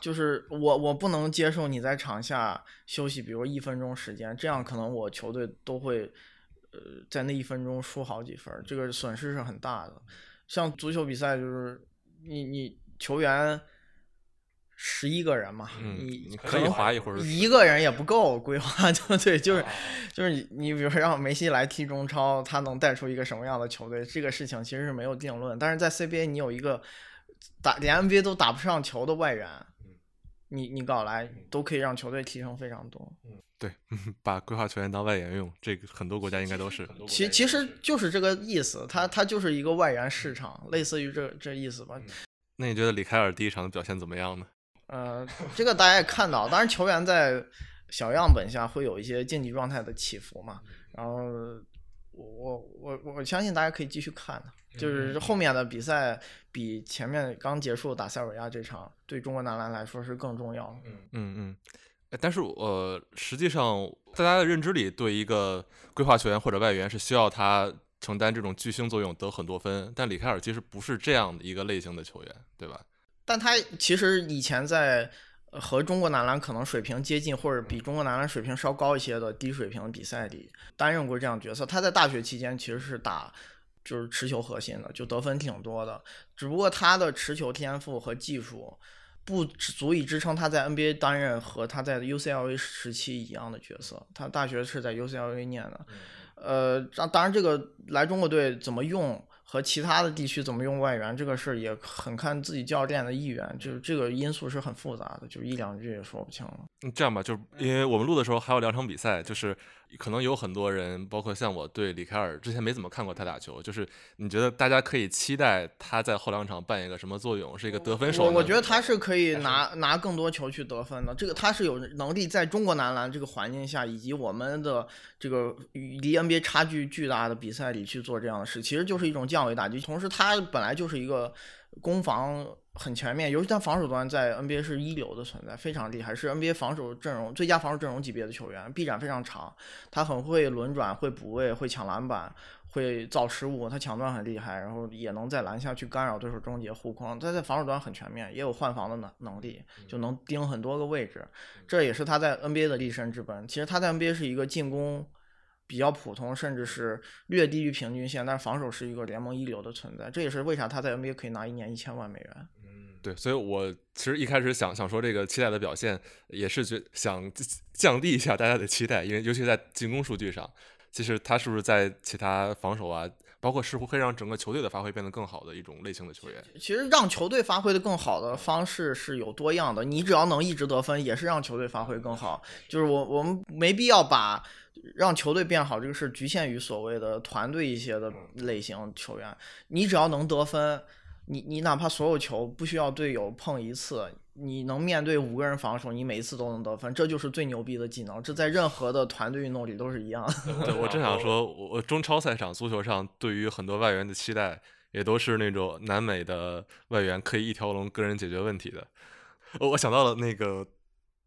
就是 我我不能接受你在场下休息，比如一分钟时间，这样可能我球队都会呃在那一分钟输好几分，这个损失是很大的。像足球比赛就是你你球员。十一个人嘛，你可以划一会儿，一个人也不够规划，就 对，就是就是你你比如说让梅西来踢中超，他能带出一个什么样的球队？这个事情其实是没有定论。但是在 CBA，你有一个打连 NBA 都打不上球的外援，你你搞来都可以让球队提升非常多。嗯，对，把规划球员当外援用，这个很多国家应该都是。其其实就是这个意思，他他就是一个外援市场，类似于这这意思吧。那你觉得李凯尔第一场的表现怎么样呢？呃，这个大家也看到，当然球员在小样本下会有一些竞技状态的起伏嘛。然后我我我相信大家可以继续看的，就是后面的比赛比前面刚结束打塞尔维亚这场对中国男篮来说是更重要的。嗯嗯嗯。但是呃，实际上大家的认知里，对一个规划球员或者外援是需要他承担这种巨星作用，得很多分。但里凯尔其实不是这样的一个类型的球员，对吧？但他其实以前在和中国男篮可能水平接近，或者比中国男篮水平稍高一些的低水平比赛里担任过这样角色。他在大学期间其实是打就是持球核心的，就得分挺多的。只不过他的持球天赋和技术不足以支撑他在 NBA 担任和他在 UCLA 时期一样的角色。他大学是在 UCLA 念的，呃，当然这个来中国队怎么用？和其他的地区怎么用外援这个事儿也很看自己教练的意愿，就是这个因素是很复杂的，就一两句也说不清了。这样吧，就是因为我们录的时候还有两场比赛，就是。可能有很多人，包括像我对里凯尔之前没怎么看过他打球，就是你觉得大家可以期待他在后两场扮演一个什么作用？是一个得分手？我我觉得他是可以拿拿更多球去得分的，这个他是有能力在中国男篮这个环境下，以及我们的这个离 NBA 差距巨大的比赛里去做这样的事，其实就是一种降维打击。同时，他本来就是一个攻防。很全面，尤其他防守端在 NBA 是一流的存在，非常厉害，是 NBA 防守阵容最佳防守阵容级别的球员，臂展非常长，他很会轮转，会补位，会抢篮板，会造失误，他抢断很厉害，然后也能在篮下去干扰对手终结护框，他在防守端很全面，也有换防的能能力，就能盯很多个位置，这也是他在 NBA 的立身之本。其实他在 NBA 是一个进攻。比较普通，甚至是略低于平均线，但是防守是一个联盟一流的存在。这也是为啥他在 NBA 可以拿一年一千万美元。嗯，对，所以我其实一开始想想说这个期待的表现，也是觉想降低一下大家的期待，因为尤其在进攻数据上，其实他是不是在其他防守啊，包括是不是会让整个球队的发挥变得更好的一种类型的球员？其实让球队发挥的更好的方式是有多样的，你只要能一直得分，也是让球队发挥更好。就是我我们没必要把。让球队变好，这个是局限于所谓的团队一些的类型球员。你只要能得分，你你哪怕所有球不需要队友碰一次，你能面对五个人防守，你每一次都能得分，这就是最牛逼的技能。这在任何的团队运动里都是一样。对我正想说，我中超赛场足球上对于很多外援的期待，也都是那种南美的外援可以一条龙个人解决问题的。我想到了那个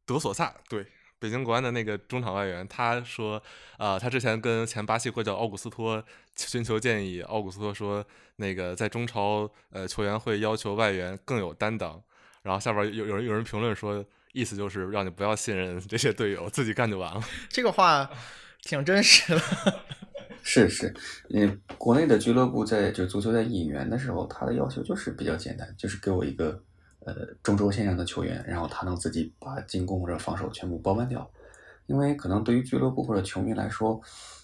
德索萨，对。北京国安的那个中场外援，他说，啊，他之前跟前巴西国脚奥古斯托寻求建议，奥古斯托说，那个在中超，呃，球员会要求外援更有担当。然后下边有有人有人评论说，意思就是让你不要信任这些队友，自己干就完了。这个话挺真实的。是 是，嗯，国内的俱乐部在就足球在引援的时候，他的要求就是比较简单，就是给我一个。呃，中轴线上的球员，然后他能自己把进攻或者防守全部包办掉，因为可能对于俱乐部或者球迷来说，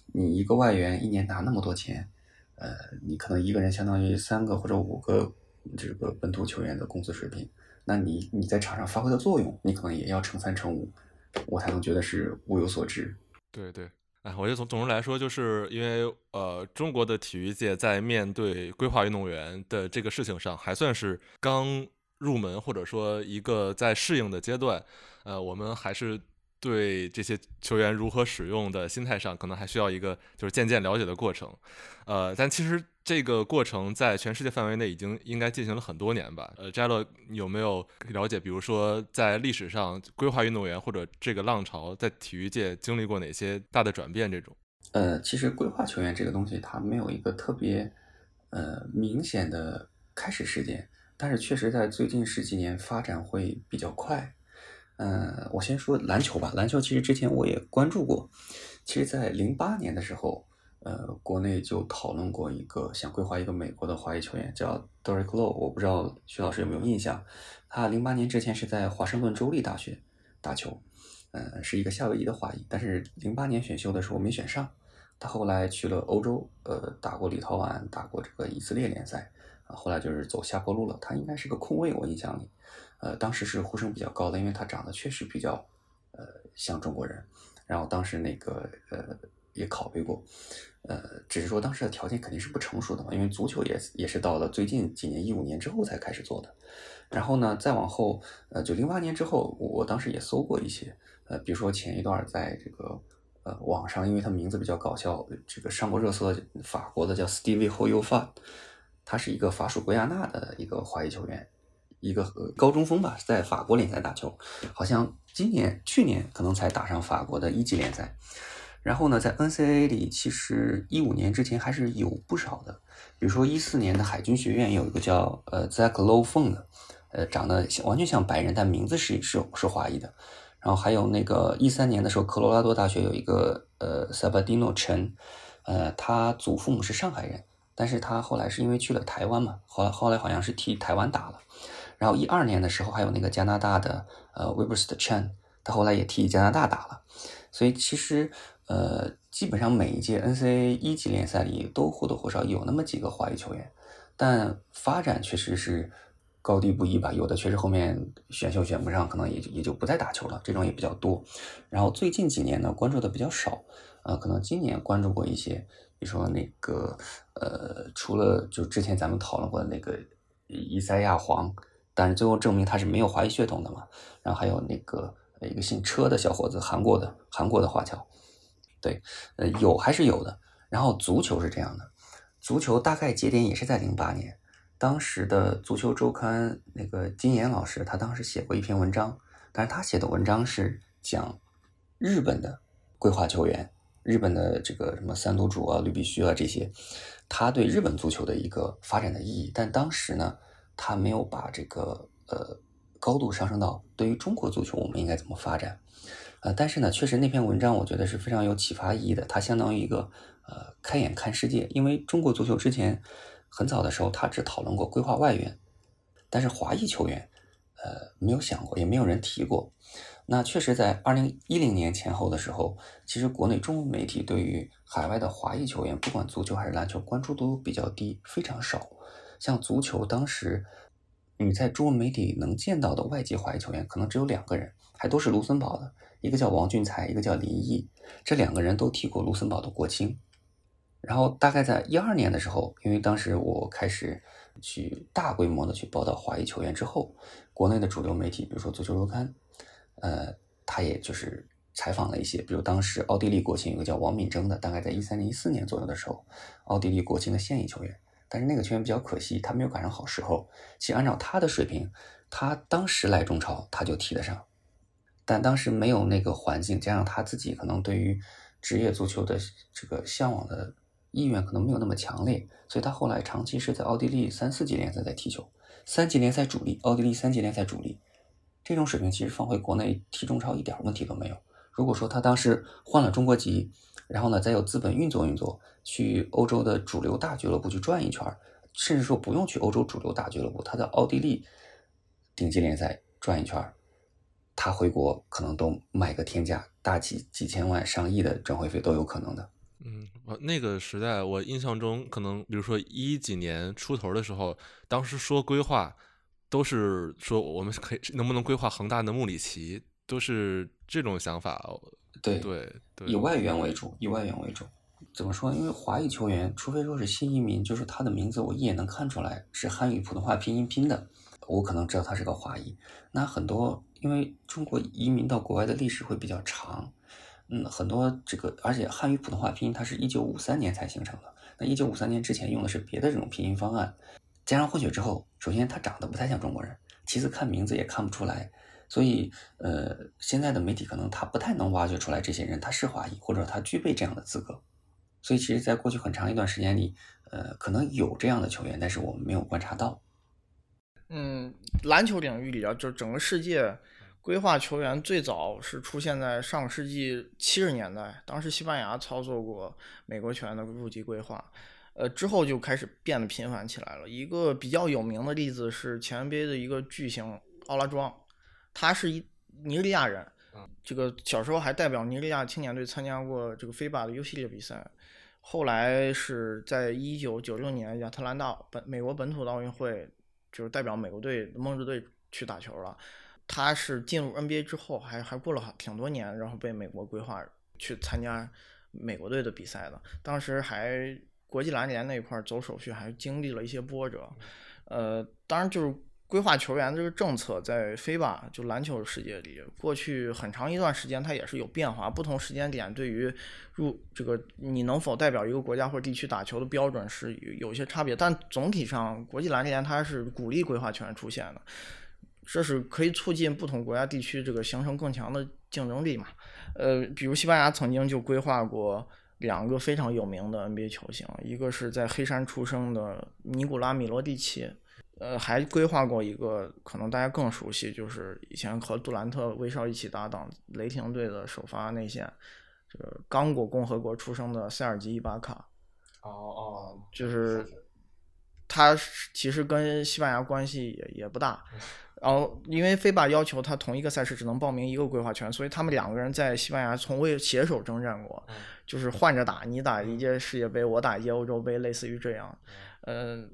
你一个外援一年拿那么多钱，呃，你可能一个人相当于三个或者五个这个本土球员的工资水平，那你你在场上发挥的作用，你可能也要乘三乘五，我才能觉得是物有所值。对对，哎，我觉得总总之来说，就是因为呃，中国的体育界在面对规划运动员的这个事情上，还算是刚入门，或者说一个在适应的阶段。呃，我们还是。对这些球员如何使用的心态上，可能还需要一个就是渐渐了解的过程，呃，但其实这个过程在全世界范围内已经应该进行了很多年吧。呃，摘乐有没有了解？比如说在历史上，规划运动员或者这个浪潮在体育界经历过哪些大的转变？这种？呃，其实规划球员这个东西，它没有一个特别呃明显的开始时间，但是确实在最近十几年发展会比较快。嗯，我先说篮球吧。篮球其实之前我也关注过。其实，在零八年的时候，呃，国内就讨论过一个想规划一个美国的华裔球员，叫 Derek Low。我不知道徐老师有没有印象？他零八年之前是在华盛顿州立大学打球，嗯，是一个夏威夷的华裔。但是零八年选秀的时候没选上，他后来去了欧洲，呃，打过立陶宛，打过这个以色列联赛，后来就是走下坡路了。他应该是个控卫，我印象里。呃，当时是呼声比较高的，因为他长得确实比较，呃，像中国人。然后当时那个呃也考虑过，呃，只是说当时的条件肯定是不成熟的嘛，因为足球也也是到了最近几年一五年之后才开始做的。然后呢，再往后，呃，就零八年之后，我当时也搜过一些，呃，比如说前一段在这个呃网上，因为他名字比较搞笑，这个上过热搜的法国的叫 Stevie Hoyufa，他是一个法属圭亚那的一个华裔球员。一个高中锋吧，在法国联赛打球，好像今年、去年可能才打上法国的一级联赛。然后呢，在 NCAA 里，其实一五年之前还是有不少的，比如说一四年的海军学院有一个叫呃 Zach Low Feng 的，呃，长得完全像白人，但名字是是是华裔的。然后还有那个一三年的时候，科罗拉多大学有一个呃 Sabadino Chen，呃，他祖父母是上海人，但是他后来是因为去了台湾嘛，后来后来好像是替台湾打了。然后一二年的时候，还有那个加拿大的呃 Webster Chen，他后来也替加拿大打了。所以其实呃，基本上每一届 NCAA 一级联赛里都或多或少有那么几个华裔球员，但发展确实是高低不一吧。有的确实后面选秀选不上，可能也就也就不再打球了，这种也比较多。然后最近几年呢，关注的比较少，呃，可能今年关注过一些，比如说那个呃，除了就之前咱们讨论过的那个伊赛亚黄。但是最后证明他是没有华裔血统的嘛？然后还有那个一个姓车的小伙子，韩国的韩国的华侨，对，呃，有还是有的。然后足球是这样的，足球大概节点也是在零八年，当时的足球周刊那个金岩老师，他当时写过一篇文章，但是他写的文章是讲日本的规划球员，日本的这个什么三都主啊、绿必须啊这些，他对日本足球的一个发展的意义。但当时呢？他没有把这个呃高度上升到对于中国足球我们应该怎么发展，呃，但是呢，确实那篇文章我觉得是非常有启发意义的。它相当于一个呃开眼看世界，因为中国足球之前很早的时候，他只讨论过规划外援，但是华裔球员呃没有想过，也没有人提过。那确实在二零一零年前后的时候，其实国内中文媒体对于海外的华裔球员，不管足球还是篮球，关注度比较低，非常少。像足球，当时你在中文媒体能见到的外籍华裔球员，可能只有两个人，还都是卢森堡的，一个叫王俊才，一个叫林毅，这两个人都踢过卢森堡的国青。然后大概在一二年的时候，因为当时我开始去大规模的去报道华裔球员之后，国内的主流媒体，比如说足球周刊，呃，他也就是采访了一些，比如当时奥地利国青有个叫王敏征的，大概在一三年、一四年左右的时候，奥地利国青的现役球员。但是那个球员比较可惜，他没有赶上好时候。其实按照他的水平，他当时来中超他就踢得上，但当时没有那个环境，加上他自己可能对于职业足球的这个向往的意愿可能没有那么强烈，所以他后来长期是在奥地利三四级联赛在踢球，三级联赛主力，奥地利三级联赛主力，这种水平其实放回国内踢中超一点问题都没有。如果说他当时换了中国籍，然后呢，再有资本运作运作，去欧洲的主流大俱乐部去转一圈甚至说不用去欧洲主流大俱乐部，他在奥地利顶级联赛转一圈他回国可能都卖个天价，大几几千万、上亿的转会费都有可能的。嗯，那个时代我印象中，可能比如说一几年出头的时候，当时说规划都是说我们可以能不能规划恒大的穆里奇。都是这种想法。对对对，以外援为主，以外援为主。怎么说？因为华裔球员，除非说是新移民，就是他的名字我一眼能看出来是汉语普通话拼音拼的，我可能知道他是个华裔。那很多因为中国移民到国外的历史会比较长，嗯，很多这个而且汉语普通话拼音它是一九五三年才形成的，那一九五三年之前用的是别的这种拼音方案。加上混血之后，首先他长得不太像中国人，其次看名字也看不出来，所以呃，现在的媒体可能他不太能挖掘出来这些人他是华裔，或者他具备这样的资格。所以其实，在过去很长一段时间里，呃，可能有这样的球员，但是我们没有观察到。嗯，篮球领域里啊，就整个世界规划球员最早是出现在上个世纪七十年代，当时西班牙操作过美国球员的入籍规划，呃，之后就开始变得频繁起来了。一个比较有名的例子是前 NBA 的一个巨星奥拉庄，他是一尼日利亚人，这个小时候还代表尼日利亚青年队参加过这个 FIBA 的 U 系列比赛。后来是在一九九六年亚特兰大本美国本土的奥运会，就是代表美国队梦之队去打球了。他是进入 NBA 之后，还还过了挺多年，然后被美国规划去参加美国队的比赛的。当时还国际篮联那一块走手续，还经历了一些波折。呃，当然就是。规划球员这个政策在飞吧就篮球世界里，过去很长一段时间它也是有变化，不同时间点对于入这个你能否代表一个国家或者地区打球的标准是有有些差别，但总体上国际篮联它是鼓励规划球员出现的，这是可以促进不同国家地区这个形成更强的竞争力嘛？呃，比如西班牙曾经就规划过两个非常有名的 NBA 球星，一个是在黑山出生的尼古拉米罗蒂奇。呃，还规划过一个可能大家更熟悉，就是以前和杜兰特、威少一起搭档雷霆队的首发内线，这个刚果共和国出生的塞尔吉伊巴卡。哦哦，就是他其实跟西班牙关系也也不大，然后因为飞巴要求他同一个赛事只能报名一个规划权，所以他们两个人在西班牙从未携手征战过，就是换着打，你打一届世界杯，我打一届欧洲杯，类似于这样，嗯。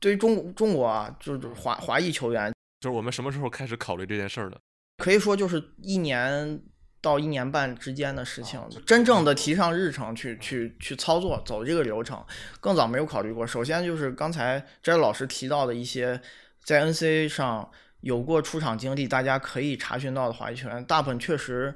对于中中国啊，就是华华裔球员，就是我们什么时候开始考虑这件事儿的？可以说就是一年到一年半之间的事情，真正的提上日程去去去操作走这个流程，更早没有考虑过。首先就是刚才翟老师提到的一些在 NCAA 上有过出场经历，大家可以查询到的华裔球员，大部分确实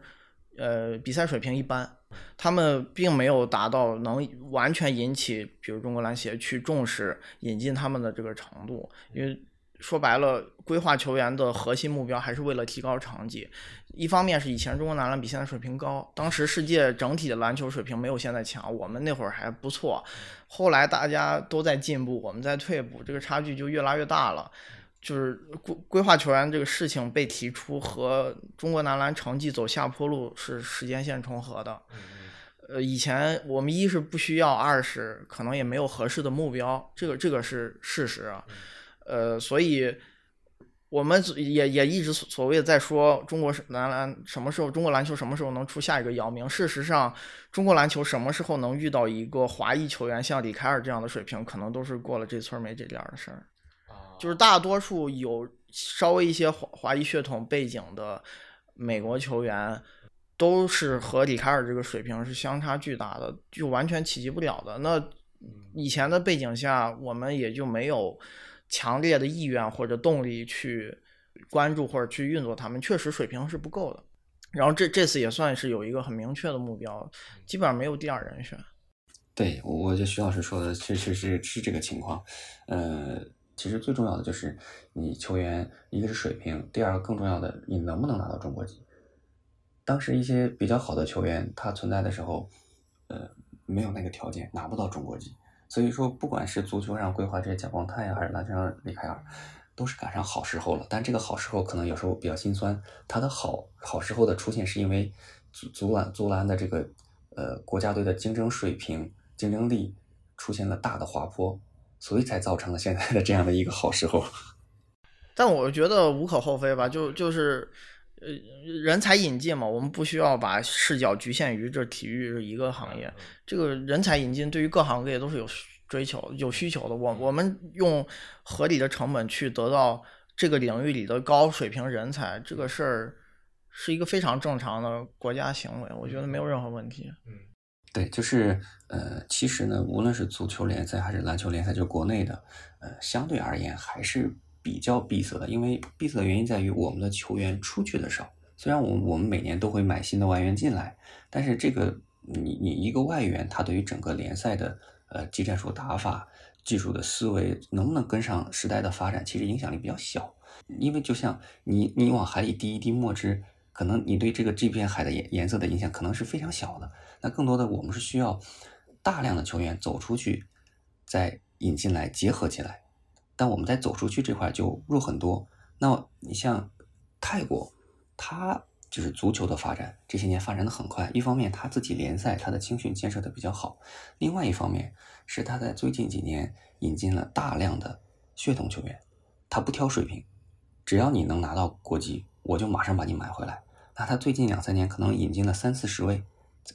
呃比赛水平一般。他们并没有达到能完全引起，比如中国篮协去重视引进他们的这个程度，因为说白了，规划球员的核心目标还是为了提高成绩。一方面是以前中国男篮比现在水平高，当时世界整体的篮球水平没有现在强，我们那会儿还不错。后来大家都在进步，我们在退步，这个差距就越拉越大了。就是规规划球员这个事情被提出，和中国男篮成绩走下坡路是时间线重合的。呃，以前我们一是不需要，二是可能也没有合适的目标，这个这个是事实啊。呃，所以我们也也一直所谓的在说中国男篮什么时候，中国篮球什么时候能出下一个姚明？事实上，中国篮球什么时候能遇到一个华裔球员像李凯尔这样的水平，可能都是过了这村没这店的事儿。就是大多数有稍微一些华华裔血统背景的美国球员，都是和李凯尔这个水平是相差巨大的，就完全企及不了的。那以前的背景下，我们也就没有强烈的意愿或者动力去关注或者去运作他们，确实水平是不够的。然后这这次也算是有一个很明确的目标，基本上没有第二人选。对，我我觉得徐老师说的确实是是这个情况，呃。其实最重要的就是你球员，一个是水平，第二个更重要的，你能不能拿到中国籍。当时一些比较好的球员，他存在的时候，呃，没有那个条件，拿不到中国籍。所以说，不管是足球上规划这些蒋光太呀，还是篮球上李凯尔，都是赶上好时候了。但这个好时候可能有时候比较心酸，他的好好时候的出现是因为足足篮足篮的这个呃国家队的竞争水平、竞争力出现了大的滑坡。所以才造成了现在的这样的一个好时候，但我觉得无可厚非吧，就就是呃人才引进嘛，我们不需要把视角局限于这体育一个行业，这个人才引进对于各行各业都是有追求、有需求的。我我们用合理的成本去得到这个领域里的高水平人才，这个事儿是一个非常正常的国家行为，我觉得没有任何问题。嗯，对，就是呃，其实呢，无论是足球联赛还是篮球联赛，就国内的，呃，相对而言还是比较闭塞的，因为闭塞的原因在于我们的球员出去的少。虽然我们我们每年都会买新的外援进来，但是这个你你一个外援，他对于整个联赛的呃技战术打法、技术的思维能不能跟上时代的发展，其实影响力比较小。因为就像你你往海里滴一滴墨汁，可能你对这个这片海的颜颜色的影响可能是非常小的。那更多的我们是需要大量的球员走出去，再引进来结合起来。但我们在走出去这块就弱很多。那你像泰国。它就是足球的发展，这些年发展的很快。一方面，他自己联赛他的青训建设的比较好；另外一方面，是他在最近几年引进了大量的血统球员，他不挑水平，只要你能拿到国籍，我就马上把你买回来。那他最近两三年可能引进了三四十位，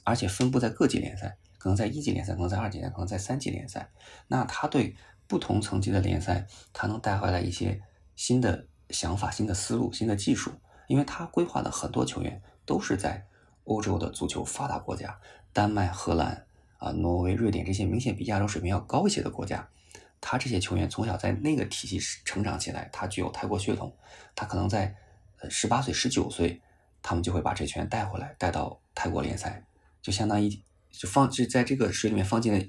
而且分布在各级联赛，可能在一级联赛，可能在二级联赛，可能在三级联赛。那他对不同层级的联赛，他能带回来一些新的想法、新的思路、新的技术。因为他规划的很多球员都是在欧洲的足球发达国家，丹麦、荷兰啊、挪威、瑞典这些明显比亚洲水平要高一些的国家。他这些球员从小在那个体系成长起来，他具有泰国血统，他可能在呃十八岁、十九岁，他们就会把这球员带回来，带到泰国联赛，就相当于就放就在这个水里面放进了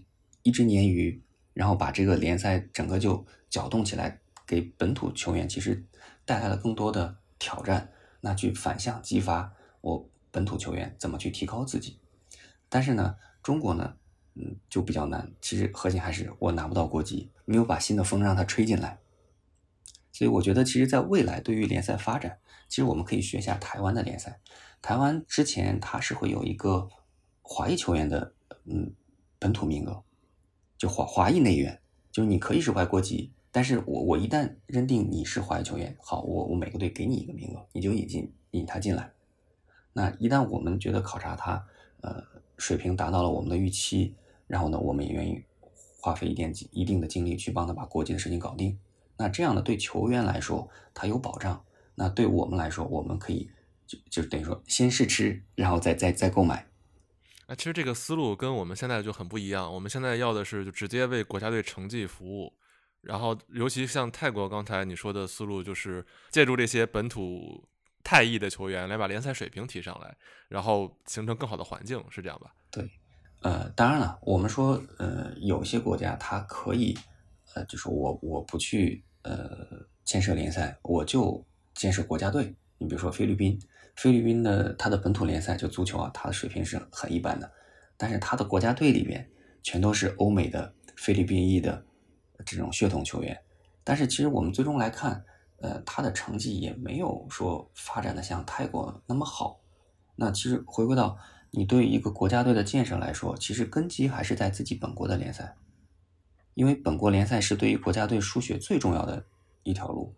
一只鲶鱼，然后把这个联赛整个就搅动起来，给本土球员其实带来了更多的挑战。那去反向激发我本土球员怎么去提高自己，但是呢，中国呢，嗯，就比较难。其实核心还是我拿不到国籍，没有把新的风让它吹进来。所以我觉得，其实，在未来对于联赛发展，其实我们可以学一下台湾的联赛。台湾之前它是会有一个华裔球员的，嗯，本土名额，就华华裔内援，就是你可以是外国籍。但是我我一旦认定你是华裔球员，好，我我每个队给你一个名额，你就引进引他进来。那一旦我们觉得考察他，呃，水平达到了我们的预期，然后呢，我们也愿意花费一点一定的精力去帮他把国际的事情搞定。那这样的对球员来说，他有保障；那对我们来说，我们可以就就等于说先试吃，然后再再再购买。啊，其实这个思路跟我们现在就很不一样。我们现在要的是就直接为国家队成绩服务。然后，尤其像泰国，刚才你说的思路就是借助这些本土泰裔的球员来把联赛水平提上来，然后形成更好的环境，是这样吧？对，呃，当然了，我们说，呃，有些国家它可以，呃，就是我我不去呃建设联赛，我就建设国家队。你比如说菲律宾，菲律宾的它的本土联赛就足球啊，它的水平是很一般的，但是它的国家队里面全都是欧美的菲律宾裔的。这种血统球员，但是其实我们最终来看，呃，他的成绩也没有说发展的像泰国那么好。那其实回归到你对于一个国家队的建设来说，其实根基还是在自己本国的联赛，因为本国联赛是对于国家队输血最重要的一条路。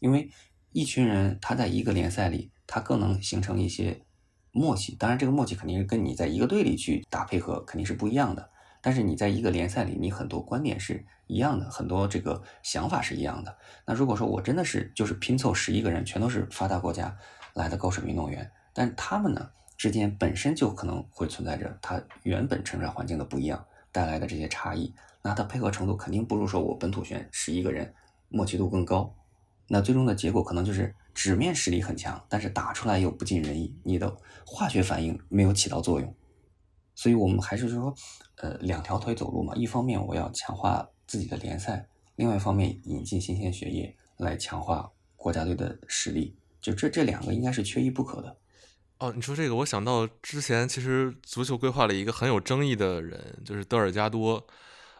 因为一群人他在一个联赛里，他更能形成一些默契。当然，这个默契肯定是跟你在一个队里去打配合肯定是不一样的。但是你在一个联赛里，你很多观点是一样的，很多这个想法是一样的。那如果说我真的是就是拼凑十一个人，全都是发达国家来的高水平运动员，但他们呢之间本身就可能会存在着他原本成长环境的不一样带来的这些差异，那他配合程度肯定不如说我本土选十一个人默契度更高。那最终的结果可能就是纸面实力很强，但是打出来又不尽人意，你的化学反应没有起到作用。所以我们还是说。呃，两条腿走路嘛，一方面我要强化自己的联赛，另外一方面引进新鲜血液来强化国家队的实力，就这这两个应该是缺一不可的。哦，你说这个，我想到之前其实足球规划了一个很有争议的人，就是德尔加多。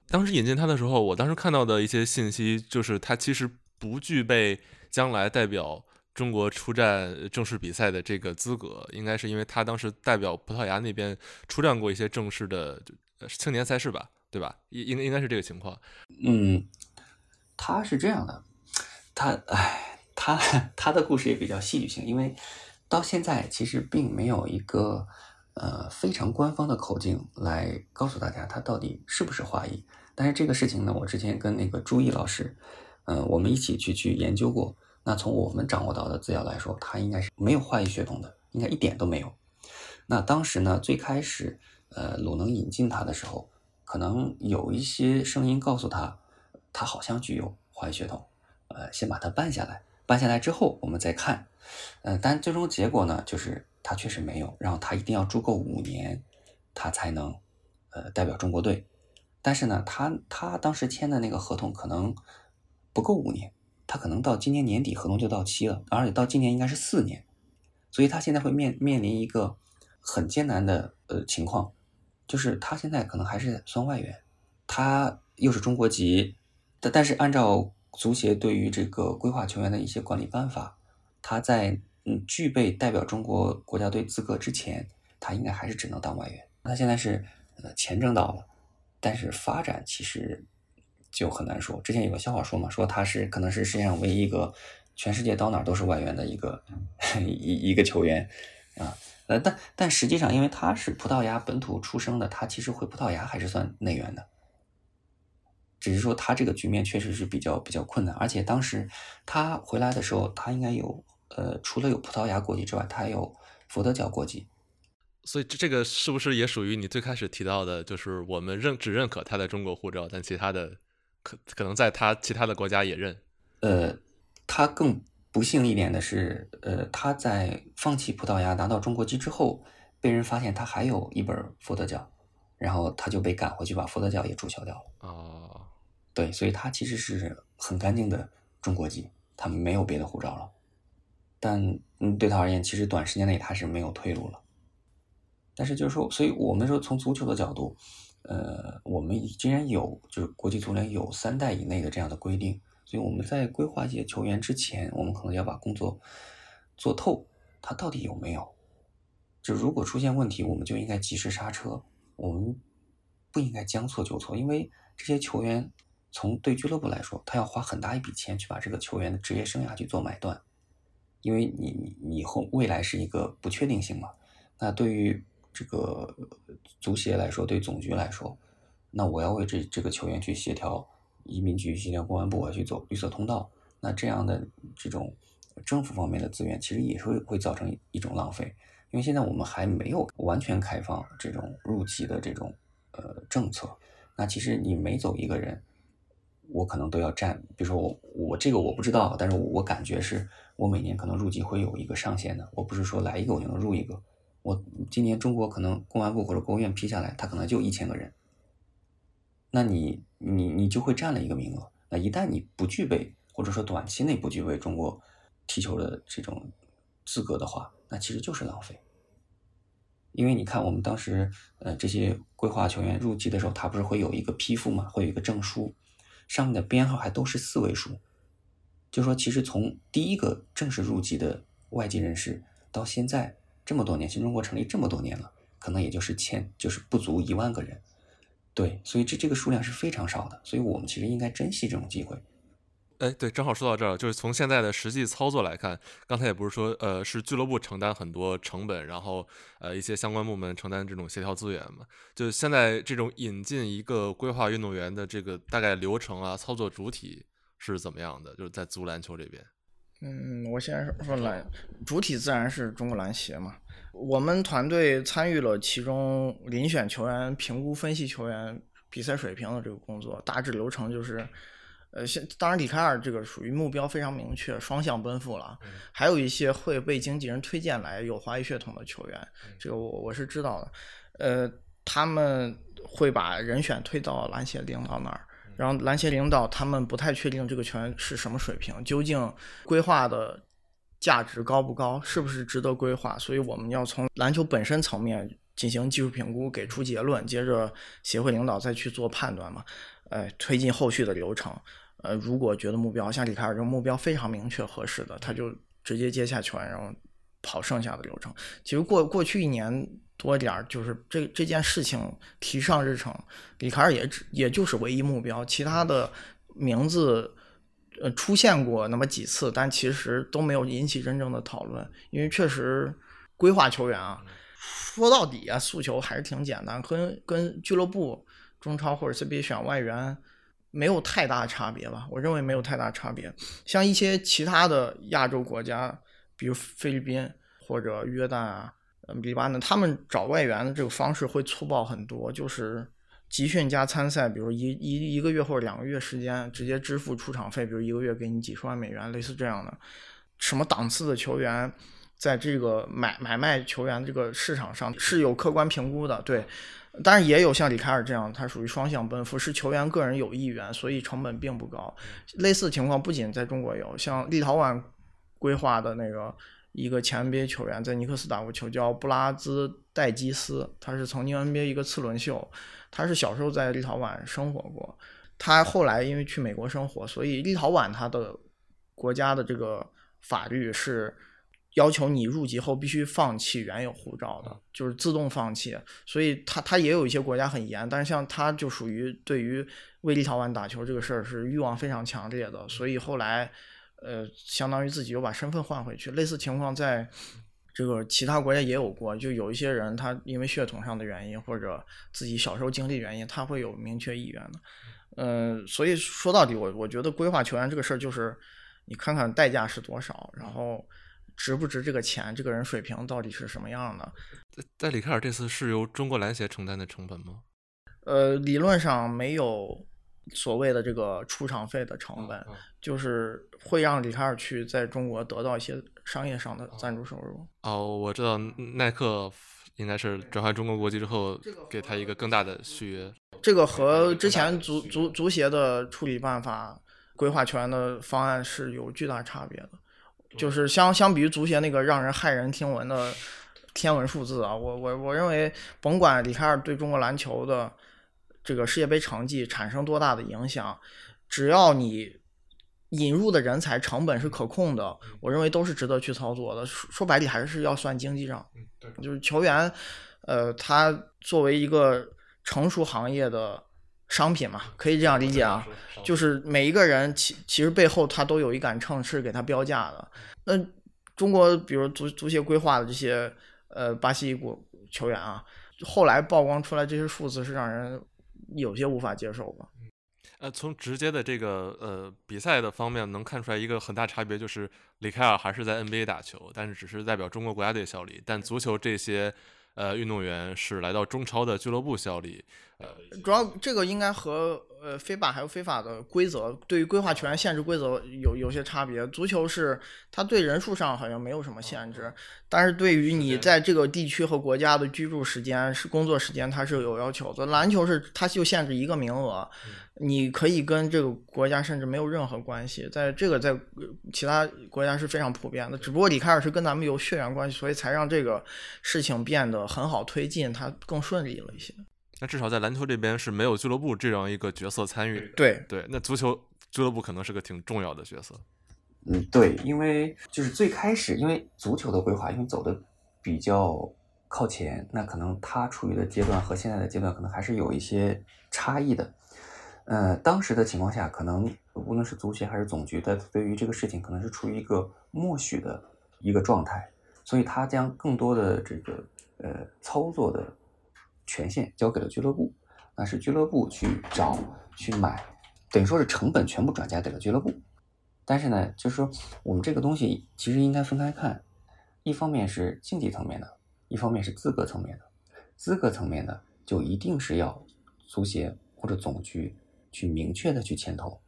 当时引进他的时候，我当时看到的一些信息就是他其实不具备将来代表。中国出战正式比赛的这个资格，应该是因为他当时代表葡萄牙那边出战过一些正式的青年赛事吧，对吧？应应应该是这个情况。嗯，他是这样的，他哎，他他的故事也比较戏剧性，因为到现在其实并没有一个呃非常官方的口径来告诉大家他到底是不是华裔。但是这个事情呢，我之前跟那个朱毅老师，嗯，我们一起去去研究过。那从我们掌握到的资料来说，他应该是没有华裔血统的，应该一点都没有。那当时呢，最开始呃鲁能引进他的时候，可能有一些声音告诉他，他好像具有华裔血统，呃，先把他办下来，办下来之后我们再看。呃，但最终结果呢，就是他确实没有，然后他一定要住够五年，他才能呃代表中国队。但是呢，他他当时签的那个合同可能不够五年，他可能到今年年底合同就到期了，而且到今年应该是四年，所以他现在会面面临一个很艰难的呃情况，就是他现在可能还是算外援，他又是中国籍，但但是按照足协对于这个规划球员的一些管理办法，他在嗯具备代表中国国家队资格之前，他应该还是只能当外援。他现在是呃钱挣到了。但是发展其实就很难说。之前有个笑话说嘛，说他是可能是世界上唯一一个全世界到哪都是外援的一个 一一个球员啊。呃，但但实际上，因为他是葡萄牙本土出生的，他其实回葡萄牙还是算内援的。只是说他这个局面确实是比较比较困难，而且当时他回来的时候，他应该有呃，除了有葡萄牙国籍之外，他还有佛得角国籍。所以这这个是不是也属于你最开始提到的，就是我们认只认可他的中国护照，但其他的可可能在他其他的国家也认。呃，他更不幸一点的是，呃，他在放弃葡萄牙拿到中国籍之后，被人发现他还有一本佛得教，然后他就被赶回去把佛得教也注销掉了。哦，对，所以他其实是很干净的中国籍，他没有别的护照了。但嗯，对他而言，其实短时间内他是没有退路了。但是就是说，所以我们说从足球的角度，呃，我们既然有就是国际足联有三代以内的这样的规定，所以我们在规划一些球员之前，我们可能要把工作做透，他到底有没有？就如果出现问题，我们就应该及时刹车，我们不应该将错就错，因为这些球员从对俱乐部来说，他要花很大一笔钱去把这个球员的职业生涯去做买断，因为你你你以后未来是一个不确定性嘛，那对于这个足协来说，对总局来说，那我要为这这个球员去协调移民局、协调公安部，我要去走绿色通道。那这样的这种政府方面的资源，其实也会会造成一种浪费。因为现在我们还没有完全开放这种入籍的这种呃政策。那其实你每走一个人，我可能都要占，比如说我我这个我不知道，但是我感觉是我每年可能入籍会有一个上限的。我不是说来一个我就能入一个。我今年中国可能公安部或者国务院批下来，他可能就一千个人，那你你你就会占了一个名额。那一旦你不具备或者说短期内不具备中国踢球的这种资格的话，那其实就是浪费。因为你看我们当时呃这些规划球员入籍的时候，他不是会有一个批复嘛，会有一个证书，上面的编号还都是四位数，就说其实从第一个正式入籍的外籍人士到现在。这么多年，新中国成立这么多年了，可能也就是欠，就是不足一万个人，对，所以这这个数量是非常少的，所以我们其实应该珍惜这种机会。哎，对，正好说到这儿，就是从现在的实际操作来看，刚才也不是说，呃，是俱乐部承担很多成本，然后呃一些相关部门承担这种协调资源嘛？就现在这种引进一个规划运动员的这个大概流程啊，操作主体是怎么样的？就是在足篮球这边。嗯，我先说说篮，主体自然是中国篮协嘛。我们团队参与了其中遴选球员、评估分析球员比赛水平的这个工作。大致流程就是，呃，现当然李凯尔这个属于目标非常明确，双向奔赴了。还有一些会被经纪人推荐来有华裔血统的球员，这个我我是知道的。呃，他们会把人选推到篮协领导那儿。然后篮协领导他们不太确定这个球员是什么水平，究竟规划的价值高不高，是不是值得规划？所以我们要从篮球本身层面进行技术评估，给出结论，接着协会领导再去做判断嘛，呃，推进后续的流程。呃，如果觉得目标像李凯尔这个目标非常明确合适的，他就直接接下球，然后跑剩下的流程。其实过过去一年。多点儿，就是这这件事情提上日程，李凯尔也只也就是唯一目标，其他的名字呃出现过那么几次，但其实都没有引起真正的讨论，因为确实规划球员啊，说到底啊，诉求还是挺简单，跟跟俱乐部中超或者 CBA 选外援没有太大差别吧，我认为没有太大差别，像一些其他的亚洲国家，比如菲律宾。或者约旦啊、黎巴嫩，他们找外援的这个方式会粗暴很多，就是集训加参赛，比如一一一个月或者两个月时间，直接支付出场费，比如一个月给你几十万美元，类似这样的。什么档次的球员，在这个买买卖球员这个市场上是有客观评估的，对。当然也有像里凯尔这样，他属于双向奔赴，是球员个人有意愿，所以成本并不高。类似情况不仅在中国有，像立陶宛规划的那个一个前 NBA 球员在尼克斯打过球，叫布拉兹戴基斯，他是曾经 NBA 一个次轮秀，他是小时候在立陶宛生活过，他后来因为去美国生活，所以立陶宛他的国家的这个法律是。要求你入籍后必须放弃原有护照的，就是自动放弃。所以他他也有一些国家很严，但是像他就属于对于为立陶宛打球这个事儿是欲望非常强烈的，所以后来呃相当于自己又把身份换回去。类似情况在这个其他国家也有过，就有一些人他因为血统上的原因或者自己小时候经历原因，他会有明确意愿的。嗯，所以说到底我我觉得规划球员这个事儿就是你看看代价是多少，然后。值不值这个钱？这个人水平到底是什么样的？在里卡尔这次是由中国篮协承担的成本吗？呃，理论上没有所谓的这个出场费的成本，就是会让里卡尔去在中国得到一些商业上的赞助收入。哦，我知道耐克应该是转换中国国籍之后，给他一个更大的续约。这个和之前足足足协的处理办法、规划球员的方案是有巨大差别的。就是相相比于足协那个让人骇人听闻的天文数字啊，我我我认为，甭管里卡尔对中国篮球的这个世界杯成绩产生多大的影响，只要你引入的人才成本是可控的，我认为都是值得去操作的。说说白了，还是要算经济账。就是球员，呃，他作为一个成熟行业的。商品嘛，可以这样理解啊，就是每一个人其其实背后他都有一杆秤是给他标价的。那中国比如足足协规划的这些呃巴西国球员啊，后来曝光出来这些数字是让人有些无法接受吧？呃，从直接的这个呃比赛的方面能看出来一个很大差别，就是李凯尔还是在 NBA 打球，但是只是代表中国国家队效力，但足球这些。呃，运动员是来到中超的俱乐部效力，主要这个应该和呃非法还有非法的规则对于规划球员限制规则有有些差别。足球是它对人数上好像没有什么限制，但是对于你在这个地区和国家的居住时间是工作时间，它是有要求的。篮球是它就限制一个名额。你可以跟这个国家甚至没有任何关系，在这个在其他国家是非常普遍的。只不过里凯尔是跟咱们有血缘关系，所以才让这个事情变得很好推进，它更顺利了一些。那至少在篮球这边是没有俱乐部这样一个角色参与。对对，那足球俱乐部可能是个挺重要的角色。嗯，对，因为就是最开始，因为足球的规划因为走的比较靠前，那可能他处于的阶段和现在的阶段可能还是有一些差异的。呃，当时的情况下，可能无论是足协还是总局，在对于这个事情可能是处于一个默许的一个状态，所以他将更多的这个呃操作的权限交给了俱乐部，那是俱乐部去找去买，等于说是成本全部转嫁给了俱乐部。但是呢，就是说我们这个东西其实应该分开看，一方面是竞技层面的，一方面是资格层面的。资格层面的就一定是要足协或者总局。去明确的去牵头，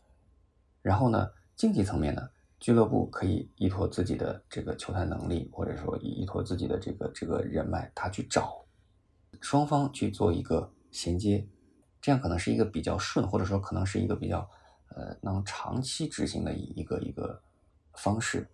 然后呢，竞技层面呢，俱乐部可以依托自己的这个球探能力，或者说依托自己的这个这个人脉，他去找双方去做一个衔接，这样可能是一个比较顺，或者说可能是一个比较呃能长期执行的一个一个方式。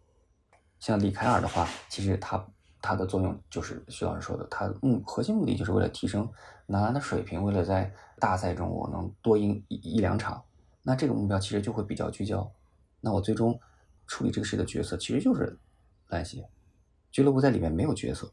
像李凯尔的话，其实他。他的作用就是徐老师说的，他目核心目的就是为了提升男篮的水平，为了在大赛中我能多赢一一两场。那这个目标其实就会比较聚焦。那我最终处理这个事的角色其实就是篮协，俱乐部在里面没有角色。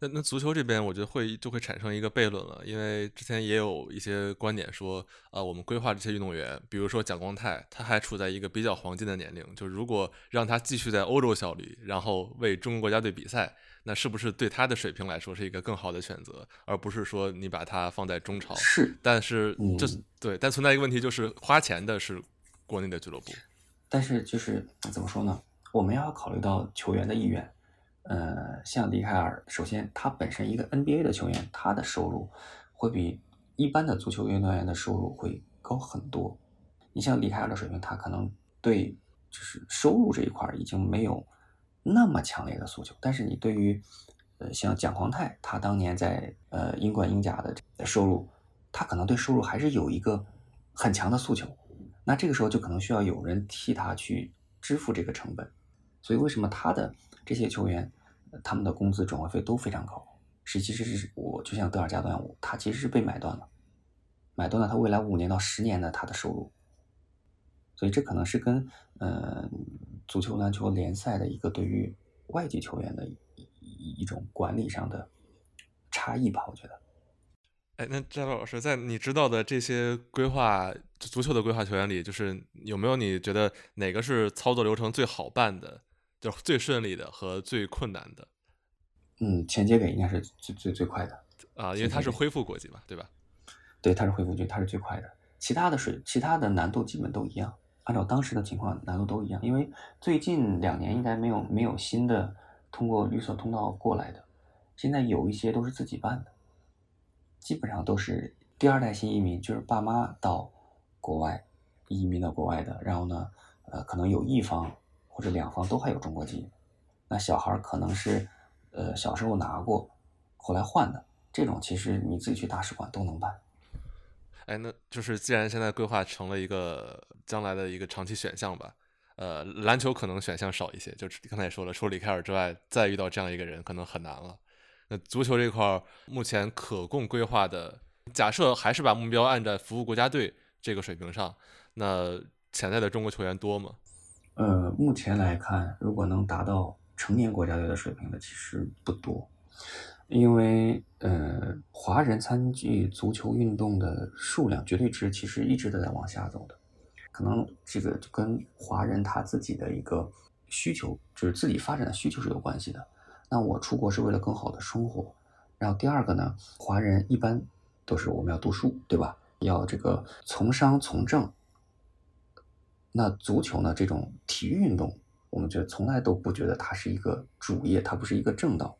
那那足球这边，我觉得会就会产生一个悖论了，因为之前也有一些观点说，啊，我们规划这些运动员，比如说蒋光太，他还处在一个比较黄金的年龄，就如果让他继续在欧洲效力，然后为中国国家队比赛，那是不是对他的水平来说是一个更好的选择，而不是说你把他放在中超？是，但是这对，但存在一个问题就是花钱的是国内的俱乐部，但是就是怎么说呢？我们要考虑到球员的意愿。呃，像里凯尔，首先他本身一个 NBA 的球员，他的收入会比一般的足球运动员的收入会高很多。你像里凯尔的水平，他可能对就是收入这一块已经没有那么强烈的诉求，但是你对于呃像蒋狂太，他当年在呃英冠、英甲的收入，他可能对收入还是有一个很强的诉求。那这个时候就可能需要有人替他去支付这个成本。所以为什么他的这些球员，他们的工资转会费都非常高？实际是我就像德尔加多样，他其实是被买断了，买断了他未来五年到十年的他的收入。所以这可能是跟呃足球篮球联赛的一个对于外籍球员的一一种管理上的差异吧，我觉得。哎，那张老师，在你知道的这些规划足球的规划球员里，就是有没有你觉得哪个是操作流程最好办的？就是最顺利的和最困难的，嗯，前接给应该是最最最快的啊，因为它是恢复国籍嘛，对吧？对，它是恢复军，他是最快的。其他的水，其他的难度基本都一样，按照当时的情况，难度都一样。因为最近两年应该没有没有新的通过绿色通道过来的，现在有一些都是自己办的，基本上都是第二代新移民，就是爸妈到国外移民到国外的，然后呢，呃，可能有一方。或者两方都还有中国籍，那小孩可能是，呃，小时候拿过，后来换的，这种其实你自己去大使馆都能办。哎，那就是既然现在规划成了一个将来的一个长期选项吧，呃，篮球可能选项少一些，就刚才也说了，除了里凯尔之外，再遇到这样一个人可能很难了。那足球这块目前可供规划的，假设还是把目标按在服务国家队这个水平上，那潜在的中国球员多吗？呃，目前来看，如果能达到成年国家队的水平的，其实不多，因为呃，华人参与足球运动的数量绝对值其实一直都在往下走的，可能这个就跟华人他自己的一个需求，就是自己发展的需求是有关系的。那我出国是为了更好的生活，然后第二个呢，华人一般都是我们要读书，对吧？要这个从商从政。那足球呢？这种体育运动，我们觉得从来都不觉得它是一个主业，它不是一个正道。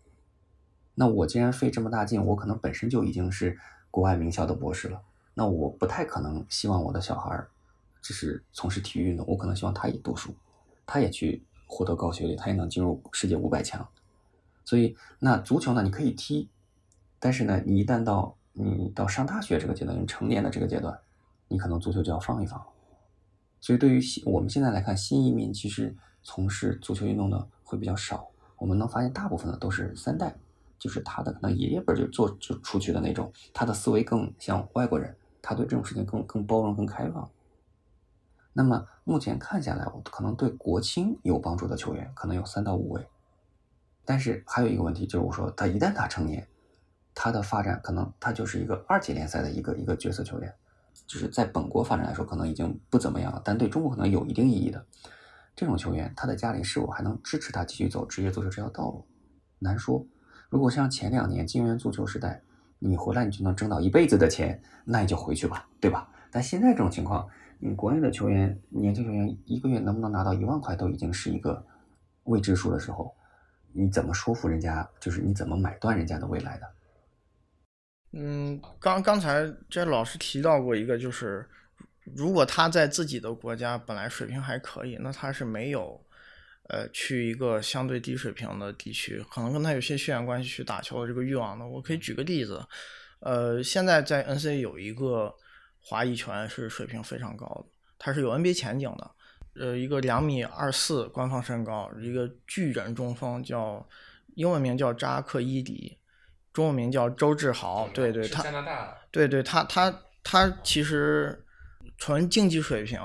那我既然费这么大劲，我可能本身就已经是国外名校的博士了，那我不太可能希望我的小孩儿就是从事体育运动，我可能希望他也读书，他也去获得高学历，他也能进入世界五百强。所以，那足球呢？你可以踢，但是呢，你一旦到你到上大学这个阶段，你成年的这个阶段，你可能足球就要放一放了。所以，对于新我们现在来看，新移民其实从事足球运动的会比较少。我们能发现，大部分的都是三代，就是他的可能爷爷辈就做就出去的那种，他的思维更像外国人，他对这种事情更更包容、更开放。那么目前看下来，我可能对国青有帮助的球员可能有三到五位。但是还有一个问题，就是我说他一旦他成年，他的发展可能他就是一个二级联赛的一个一个角色球员。就是在本国发展来说，可能已经不怎么样了，但对中国可能有一定意义的这种球员，他的家里是否还能支持他继续走职业足球这条道路，难说。如果像前两年金元足球时代，你回来你就能挣到一辈子的钱，那你就回去吧，对吧？但现在这种情况，你国内的球员，年轻球员一个月能不能拿到一万块，都已经是一个未知数的时候，你怎么说服人家？就是你怎么买断人家的未来的？嗯，刚刚才这老师提到过一个，就是如果他在自己的国家本来水平还可以，那他是没有，呃，去一个相对低水平的地区，可能跟他有些血缘关系去打球的这个欲望的。我可以举个例子，呃，现在在 NCA 有一个华裔球员是水平非常高的，他是有 NBA 前景的，呃，一个两米二四官方身高，一个巨人中锋，叫英文名叫扎克伊迪。中文名叫周志豪，对对，他，对对，他他他其实纯竞技水平，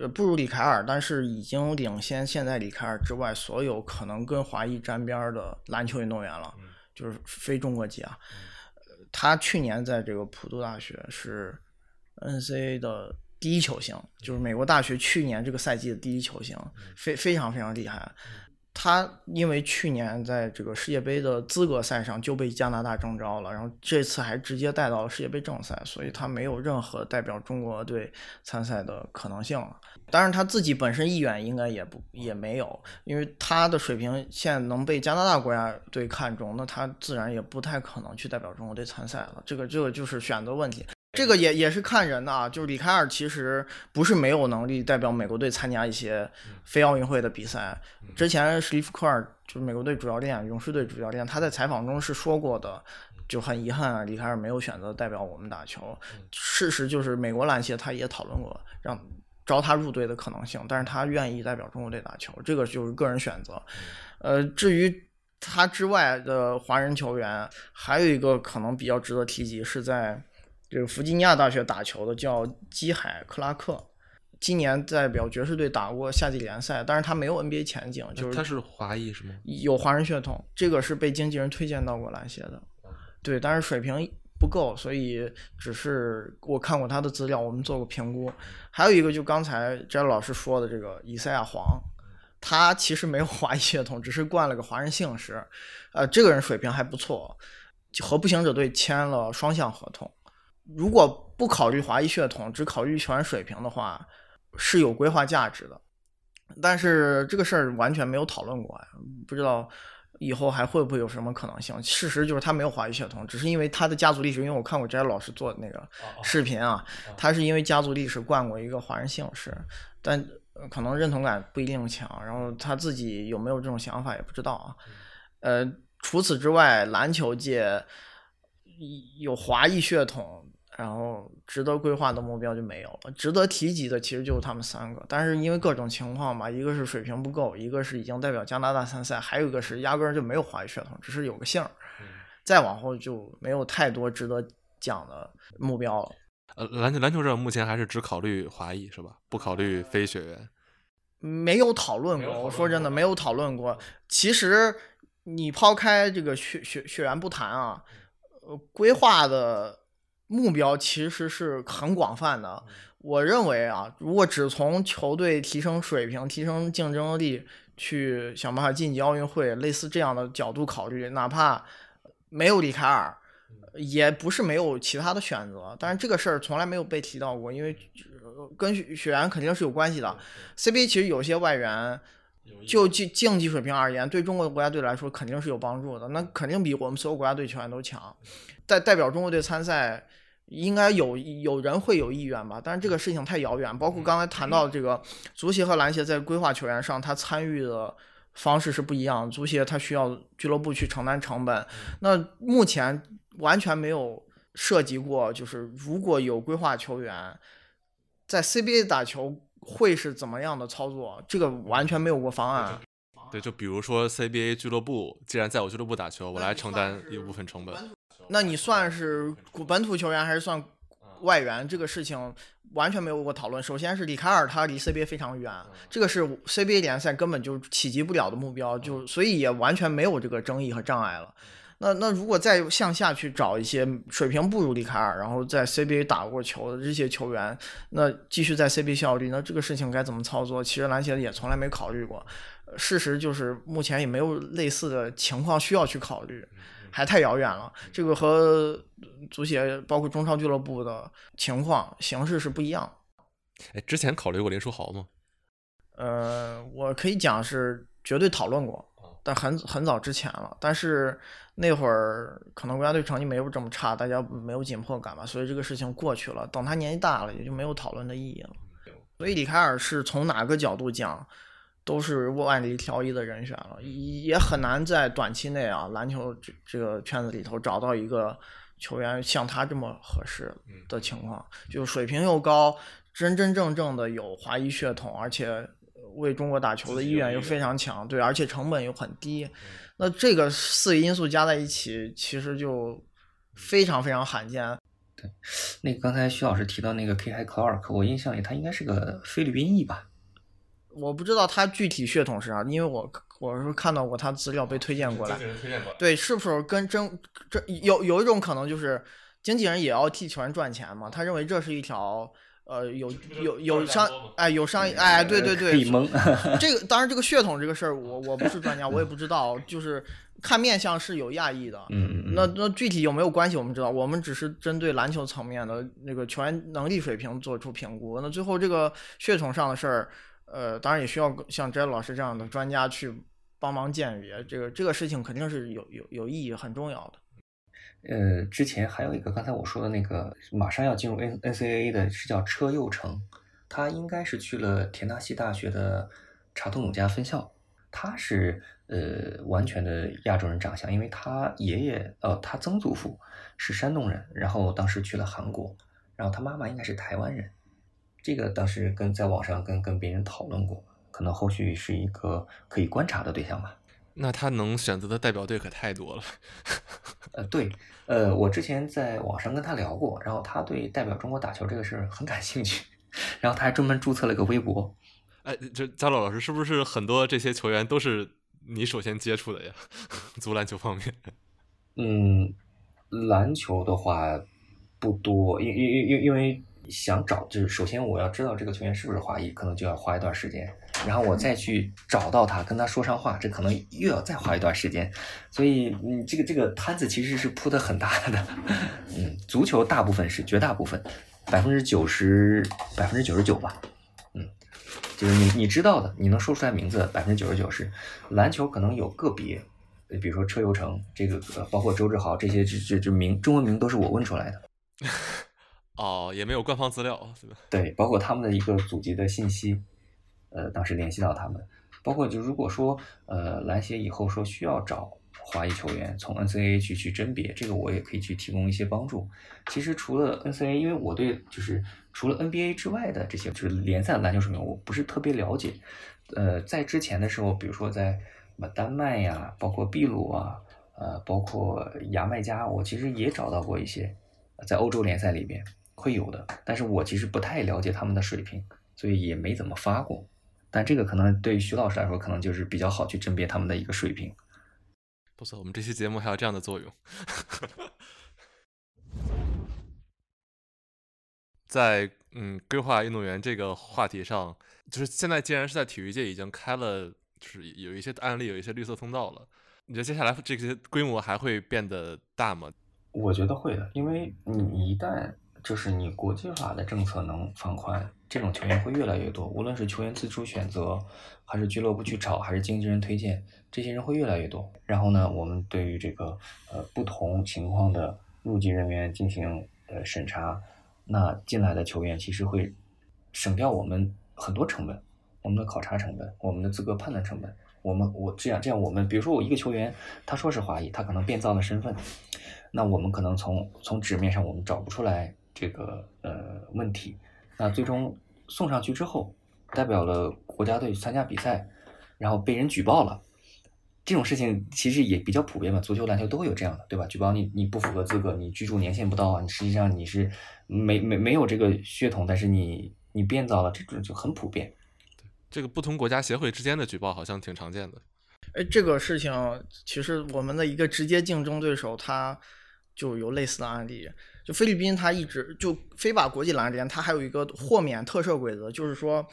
呃，不如李凯尔，但是已经领先现在李凯尔之外所有可能跟华裔沾边的篮球运动员了，就是非中国籍啊。他去年在这个普渡大学是 NCAA 的第一球星，就是美国大学去年这个赛季的第一球星，非非常非常厉害。他因为去年在这个世界杯的资格赛上就被加拿大征召了，然后这次还直接带到了世界杯正赛，所以他没有任何代表中国队参赛的可能性了。当然，他自己本身意愿应该也不也没有，因为他的水平现在能被加拿大国家队看中，那他自然也不太可能去代表中国队参赛了。这个这个就是选择问题。这个也也是看人的啊，就是李凯尔其实不是没有能力代表美国队参加一些非奥运会的比赛。之前史蒂夫科尔就是美国队主教练、勇士队主教练，他在采访中是说过的，就很遗憾啊，李凯尔没有选择代表我们打球。事实就是美国篮协他也讨论过让招他入队的可能性，但是他愿意代表中国队打球，这个就是个人选择。呃，至于他之外的华人球员，还有一个可能比较值得提及是在。这个弗吉尼亚大学打球的叫基海克拉克，今年代表爵士队打过夏季联赛，但是他没有 NBA 前景，就是他是华裔是吗？有华人血统，这个是被经纪人推荐到过篮协的，对，但是水平不够，所以只是我看过他的资料，我们做过评估。还有一个就刚才詹老师说的这个以赛亚黄，他其实没有华裔血统，只是冠了个华人姓氏，呃，这个人水平还不错，和步行者队签了双向合同。如果不考虑华裔血统，只考虑球员水平的话，是有规划价值的。但是这个事儿完全没有讨论过，不知道以后还会不会有什么可能性。事实就是他没有华裔血统，只是因为他的家族历史。因为我看过翟老师做的那个视频啊，他是因为家族历史冠过一个华人姓氏，但可能认同感不一定强。然后他自己有没有这种想法也不知道啊。呃，除此之外，篮球界有华裔血统。然后值得规划的目标就没有了，值得提及的其实就是他们三个，但是因为各种情况吧，一个是水平不够，一个是已经代表加拿大参赛，还有一个是压根儿就没有华裔血统，只是有个姓儿。再往后就没有太多值得讲的目标了。呃，篮球篮球这目前还是只考虑华裔是吧？不考虑非血缘？没有讨论过，我说真的没有讨论过。其实你抛开这个血血血缘不谈啊，呃，规划的。目标其实是很广泛的。我认为啊，如果只从球队提升水平、提升竞争力去想办法晋级奥运会，类似这样的角度考虑，哪怕没有李凯尔，也不是没有其他的选择。但是这个事儿从来没有被提到过，因为跟血缘肯定是有关系的。CBA 其实有些外援，就竞竞技水平而言，对中国的国家队来说肯定是有帮助的。那肯定比我们所有国家队球员都强。代代表中国队参赛。应该有有人会有意愿吧，但是这个事情太遥远。包括刚才谈到这个足协和篮协在规划球员上，他参与的方式是不一样。足协他需要俱乐部去承担成本，那目前完全没有涉及过，就是如果有规划球员在 CBA 打球会是怎么样的操作，这个完全没有过方案。对，就比如说 CBA 俱乐部，既然在我俱乐部打球，我来承担一部分成本。那你算是本土球员还是算外援？这个事情完全没有过讨论。首先是里卡尔，他离 CBA 非常远，这个是 CBA 联赛根本就企及不了的目标，就所以也完全没有这个争议和障碍了。那那如果再向下去找一些水平不如里卡尔，然后在 CBA 打过球的这些球员，那继续在 CBA 效力，那这个事情该怎么操作？其实篮协也从来没考虑过。事实就是目前也没有类似的情况需要去考虑。还太遥远了，这个和足协包括中超俱乐部的情况形式是不一样。哎，之前考虑过林书豪吗？呃，我可以讲是绝对讨论过，但很很早之前了。但是那会儿可能国家队成绩没有这么差，大家没有紧迫感吧，所以这个事情过去了。等他年纪大了，也就没有讨论的意义了。所以李凯尔是从哪个角度讲？都是万里挑一的人选了，也很难在短期内啊，篮球这这个圈子里头找到一个球员像他这么合适的情况，就水平又高，真真正正的有华裔血统，而且为中国打球的意愿又非常强，对，而且成本又很低，那这个四个因素加在一起，其实就非常非常罕见。对，那个刚才徐老师提到那个 K I Clark，，我印象里他应该是个菲律宾裔吧。我不知道他具体血统是啥，因为我我是看到过他资料被推荐过来。对，是不是跟真这有有一种可能就是经纪人也要替球员赚钱嘛？他认为这是一条呃，有有有商哎，有商业哎，对对对，可以蒙。这个当然，这个血统这个事儿，我我不是专家，我也不知道。就是看面相是有亚裔的，嗯嗯。那那具体有没有关系，我们知道。我们只是针对篮球层面的那个球员能力水平做出评估。那最后这个血统上的事儿，呃，当然也需要像詹老师这样的专家去帮忙鉴别。这个这个事情肯定是有有有意义、很重要的。呃，之前还有一个刚才我说的那个马上要进入 N NCAA 的是叫车佑成，他应该是去了田纳西大学的查图努加分校。他是呃完全的亚洲人长相，因为他爷爷呃他曾祖父是山东人，然后当时去了韩国，然后他妈妈应该是台湾人。这个当时跟在网上跟跟别人讨论过，可能后续是一个可以观察的对象吧。那他能选择的代表队可太多了。呃，对，呃，我之前在网上跟他聊过，然后他对代表中国打球这个事儿很感兴趣，然后他还专门注册了个微博。哎，这加洛老师是不是很多这些球员都是你首先接触的呀？足篮球方面？嗯，篮球的话不多，因因因因因为。想找就是首先我要知道这个球员是不是华裔，可能就要花一段时间，然后我再去找到他，跟他说上话，这可能又要再花一段时间，所以你这个这个摊子其实是铺的很大的。嗯，足球大部分是绝大部分，百分之九十百分之九十九吧。嗯，就是你你知道的，你能说出来名字百分之九十九是。篮球可能有个别，比如说车游成这个，包括周志豪这些，这这这名中文名都是我问出来的。哦，也没有官方资料，对吧？对，包括他们的一个祖籍的信息，呃，当时联系到他们，包括就如果说呃篮协以后说需要找华裔球员从 NCAA 去去甄别，这个我也可以去提供一些帮助。其实除了 NCAA，因为我对就是除了 NBA 之外的这些就是联赛篮球水平我不是特别了解，呃，在之前的时候，比如说在什么丹麦呀，包括秘鲁啊，呃，包括牙买加，我其实也找到过一些在欧洲联赛里边。会有的，但是我其实不太了解他们的水平，所以也没怎么发过。但这个可能对于徐老师来说，可能就是比较好去甄别他们的一个水平。不错，我们这期节目还有这样的作用。在嗯，规划运动员这个话题上，就是现在既然是在体育界已经开了，就是有一些案例，有一些绿色通道了。你觉得接下来这些规模还会变得大吗？我觉得会的，因为你一旦就是你国际化的政策能放宽，这种球员会越来越多。无论是球员自主选择，还是俱乐部去找，还是经纪人推荐，这些人会越来越多。然后呢，我们对于这个呃不同情况的入籍人员进行呃审查，那进来的球员其实会省掉我们很多成本，我们的考察成本，我们的资格判断成本。我们我这样这样，我们比如说我一个球员，他说是华裔，他可能变造了身份，那我们可能从从纸面上我们找不出来。这个呃问题，那最终送上去之后，代表了国家队参加比赛，然后被人举报了，这种事情其实也比较普遍嘛，足球、篮球都会有这样的，对吧？举报你你不符合资格，你居住年限不到啊，你实际上你是没没没有这个血统，但是你你变造了，这种就很普遍。对，这个不同国家协会之间的举报好像挺常见的。哎，这个事情其实我们的一个直接竞争对手他就有类似的案例。就菲律宾，它一直就非法国际篮联，它还有一个豁免特赦规则，就是说，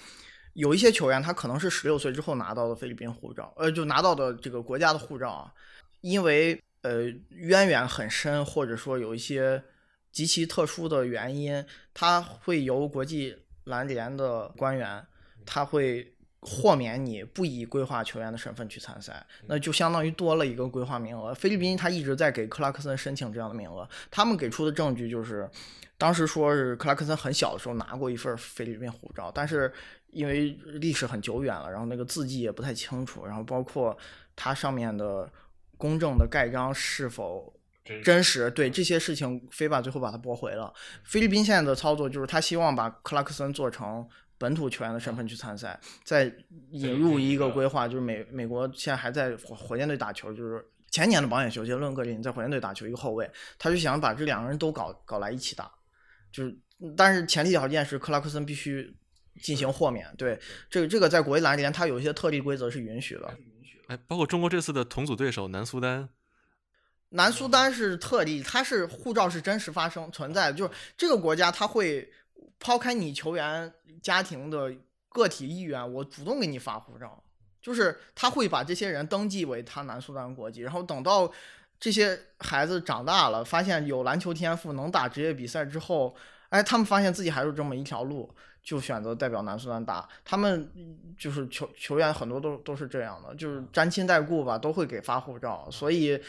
有一些球员他可能是十六岁之后拿到的菲律宾护照，呃，就拿到的这个国家的护照啊，因为呃渊源很深，或者说有一些极其特殊的原因，他会由国际篮联的官员，他会。豁免你不以规划球员的身份去参赛，那就相当于多了一个规划名额。菲律宾他一直在给克拉克森申请这样的名额，他们给出的证据就是，当时说是克拉克森很小的时候拿过一份菲律宾护照，但是因为历史很久远了，然后那个字迹也不太清楚，然后包括它上面的公证的盖章是否真实，对这些事情，菲巴最后把它驳回了。菲律宾现在的操作就是他希望把克拉克森做成。本土球员的身份去参赛，再引入一个规划，就是美美国现在还在火火箭队打球，就是前年的榜眼秀杰伦格林在火箭队打球，一个后卫，他就想把这两个人都搞搞来一起打，就是但是前提条件是克拉克森必须进行豁免，对这个这个在国际篮联它有一些特例规则是允许的，哎，包括中国这次的同组对手南苏丹，南苏丹是特例，它是护照是真实发生存在的，就是这个国家它会。抛开你球员家庭的个体意愿，我主动给你发护照，就是他会把这些人登记为他南苏丹国籍，然后等到这些孩子长大了，发现有篮球天赋，能打职业比赛之后，哎，他们发现自己还有这么一条路，就选择代表南苏丹打。他们就是球球员很多都都是这样的，就是沾亲带故吧，都会给发护照。所以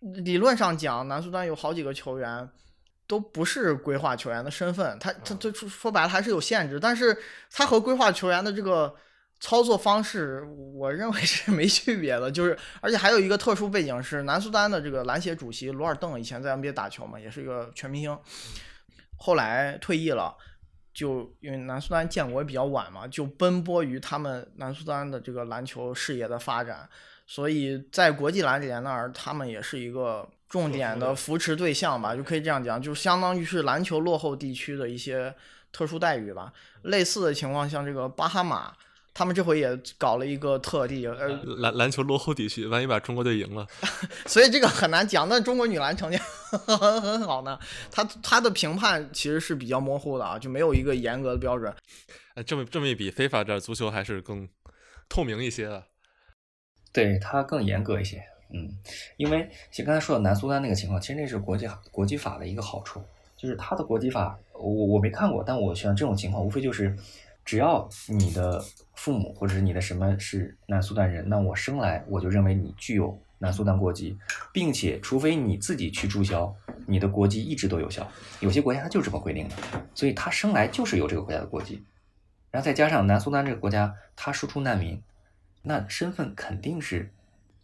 理论上讲，南苏丹有好几个球员。都不是规划球员的身份，他他他说白了还是有限制，但是他和规划球员的这个操作方式，我认为是 没区别的。就是而且还有一个特殊背景是，南苏丹的这个篮协主席罗尔邓以前在 NBA 打球嘛，也是一个全明星，后来退役了，就因为南苏丹建国也比较晚嘛，就奔波于他们南苏丹的这个篮球事业的发展，所以在国际篮联那儿，他们也是一个。重点的扶持对象吧，就可以这样讲，就相当于是篮球落后地区的一些特殊待遇吧。类似的情况，像这个巴哈马，他们这回也搞了一个特例，呃，篮篮球落后地区，万一把中国队赢了，所以这个很难讲。但中国女篮成绩 很很好呢，她她的评判其实是比较模糊的啊，就没有一个严格的标准。哎，这么这么一比，非法这足球还是更透明一些的，对他更严格一些。嗯，因为其实刚才说的南苏丹那个情况，其实那是国际国际法的一个好处，就是他的国际法，我我没看过，但我想这种情况无非就是，只要你的父母或者是你的什么是南苏丹人，那我生来我就认为你具有南苏丹国籍，并且除非你自己去注销，你的国籍一直都有效。有些国家它就这么规定的，所以他生来就是有这个国家的国籍，然后再加上南苏丹这个国家他输出难民，那身份肯定是。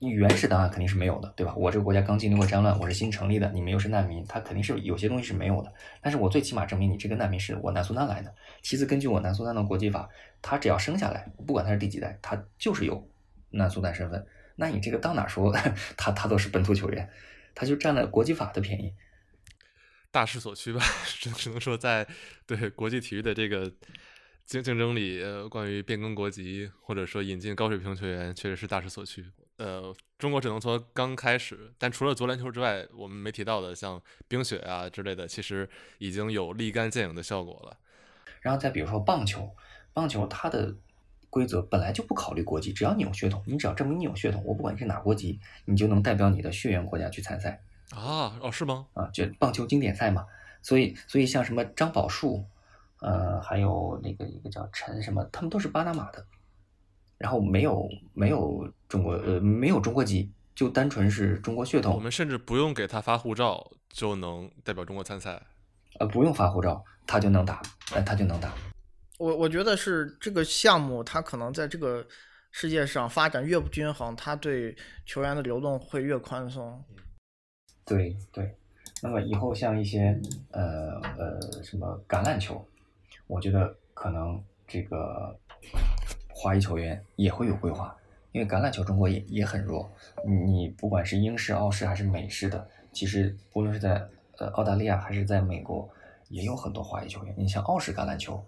原始档案肯定是没有的，对吧？我这个国家刚经历过战乱，我是新成立的，你们又是难民，他肯定是有些东西是没有的。但是我最起码证明你这个难民是我南苏丹来的。其次，根据我南苏丹的国际法，他只要生下来，不管他是第几代，他就是有南苏丹身份。那你这个到哪说 他他都是本土球员，他就占了国际法的便宜。大势所趋吧，只 只能说在对国际体育的这个竞竞争里，呃，关于变更国籍或者说引进高水平球员，确实是大势所趋。呃，中国只能说刚开始，但除了足篮球之外，我们没提到的像冰雪啊之类的，其实已经有立竿见影的效果了。然后再比如说棒球，棒球它的规则本来就不考虑国籍，只要你有血统，你只要证明你有血统，我不管你是哪国籍，你就能代表你的血缘国家去参赛。啊，哦，是吗？啊，就棒球经典赛嘛。所以，所以像什么张宝树，呃，还有那个一个叫陈什么，他们都是巴拿马的。然后没有没有中国呃没有中国籍，就单纯是中国血统。我们甚至不用给他发护照就能代表中国参赛，呃不用发护照他就能打，呃他就能打。我我觉得是这个项目，它可能在这个世界上发展越不均衡，它对球员的流动会越宽松。对对，那么以后像一些呃呃什么橄榄球，我觉得可能这个。华裔球员也会有规划，因为橄榄球中国也也很弱。你不管是英式、澳式还是美式的，其实不论是在呃澳大利亚还是在美国，也有很多华裔球员。你像澳式橄榄球，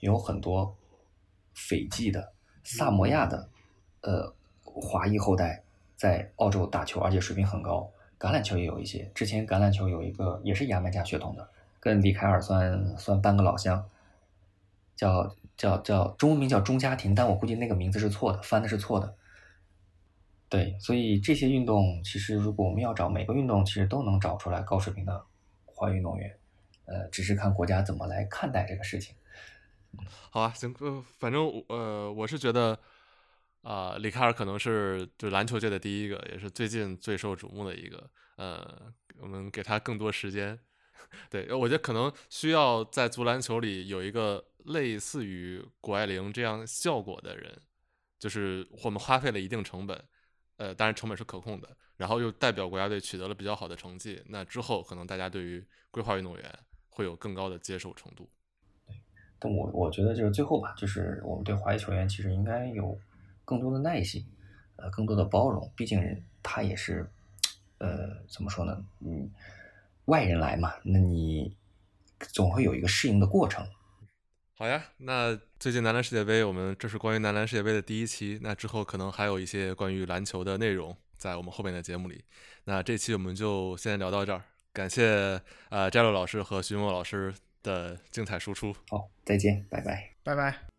有很多斐济的、萨摩亚的，呃，华裔后代在澳洲打球，而且水平很高。橄榄球也有一些，之前橄榄球有一个也是牙买加血统的，跟李凯尔算算半个老乡，叫。叫叫中文名叫钟家庭，但我估计那个名字是错的，翻的是错的。对，所以这些运动其实如果我们要找每个运动，其实都能找出来高水平的华运动员，呃，只是看国家怎么来看待这个事情。好啊，行，呃，反正呃，我是觉得啊，里卡尔可能是就篮球界的第一个，也是最近最受瞩目的一个。呃，我们给他更多时间。对，我觉得可能需要在足篮球里有一个。类似于谷爱凌这样效果的人，就是我们花费了一定成本，呃，当然成本是可控的，然后又代表国家队取得了比较好的成绩，那之后可能大家对于规划运动员会有更高的接受程度。但我我觉得就是最后吧，就是我们对华裔球员其实应该有更多的耐心，呃，更多的包容，毕竟他也是，呃，怎么说呢？嗯，外人来嘛，那你总会有一个适应的过程。好呀，那最近男篮世界杯，我们这是关于男篮世界杯的第一期，那之后可能还有一些关于篮球的内容在我们后面的节目里。那这期我们就先聊到这儿，感谢呃摘洛老师和徐墨老师的精彩输出。好，再见，拜拜，拜拜。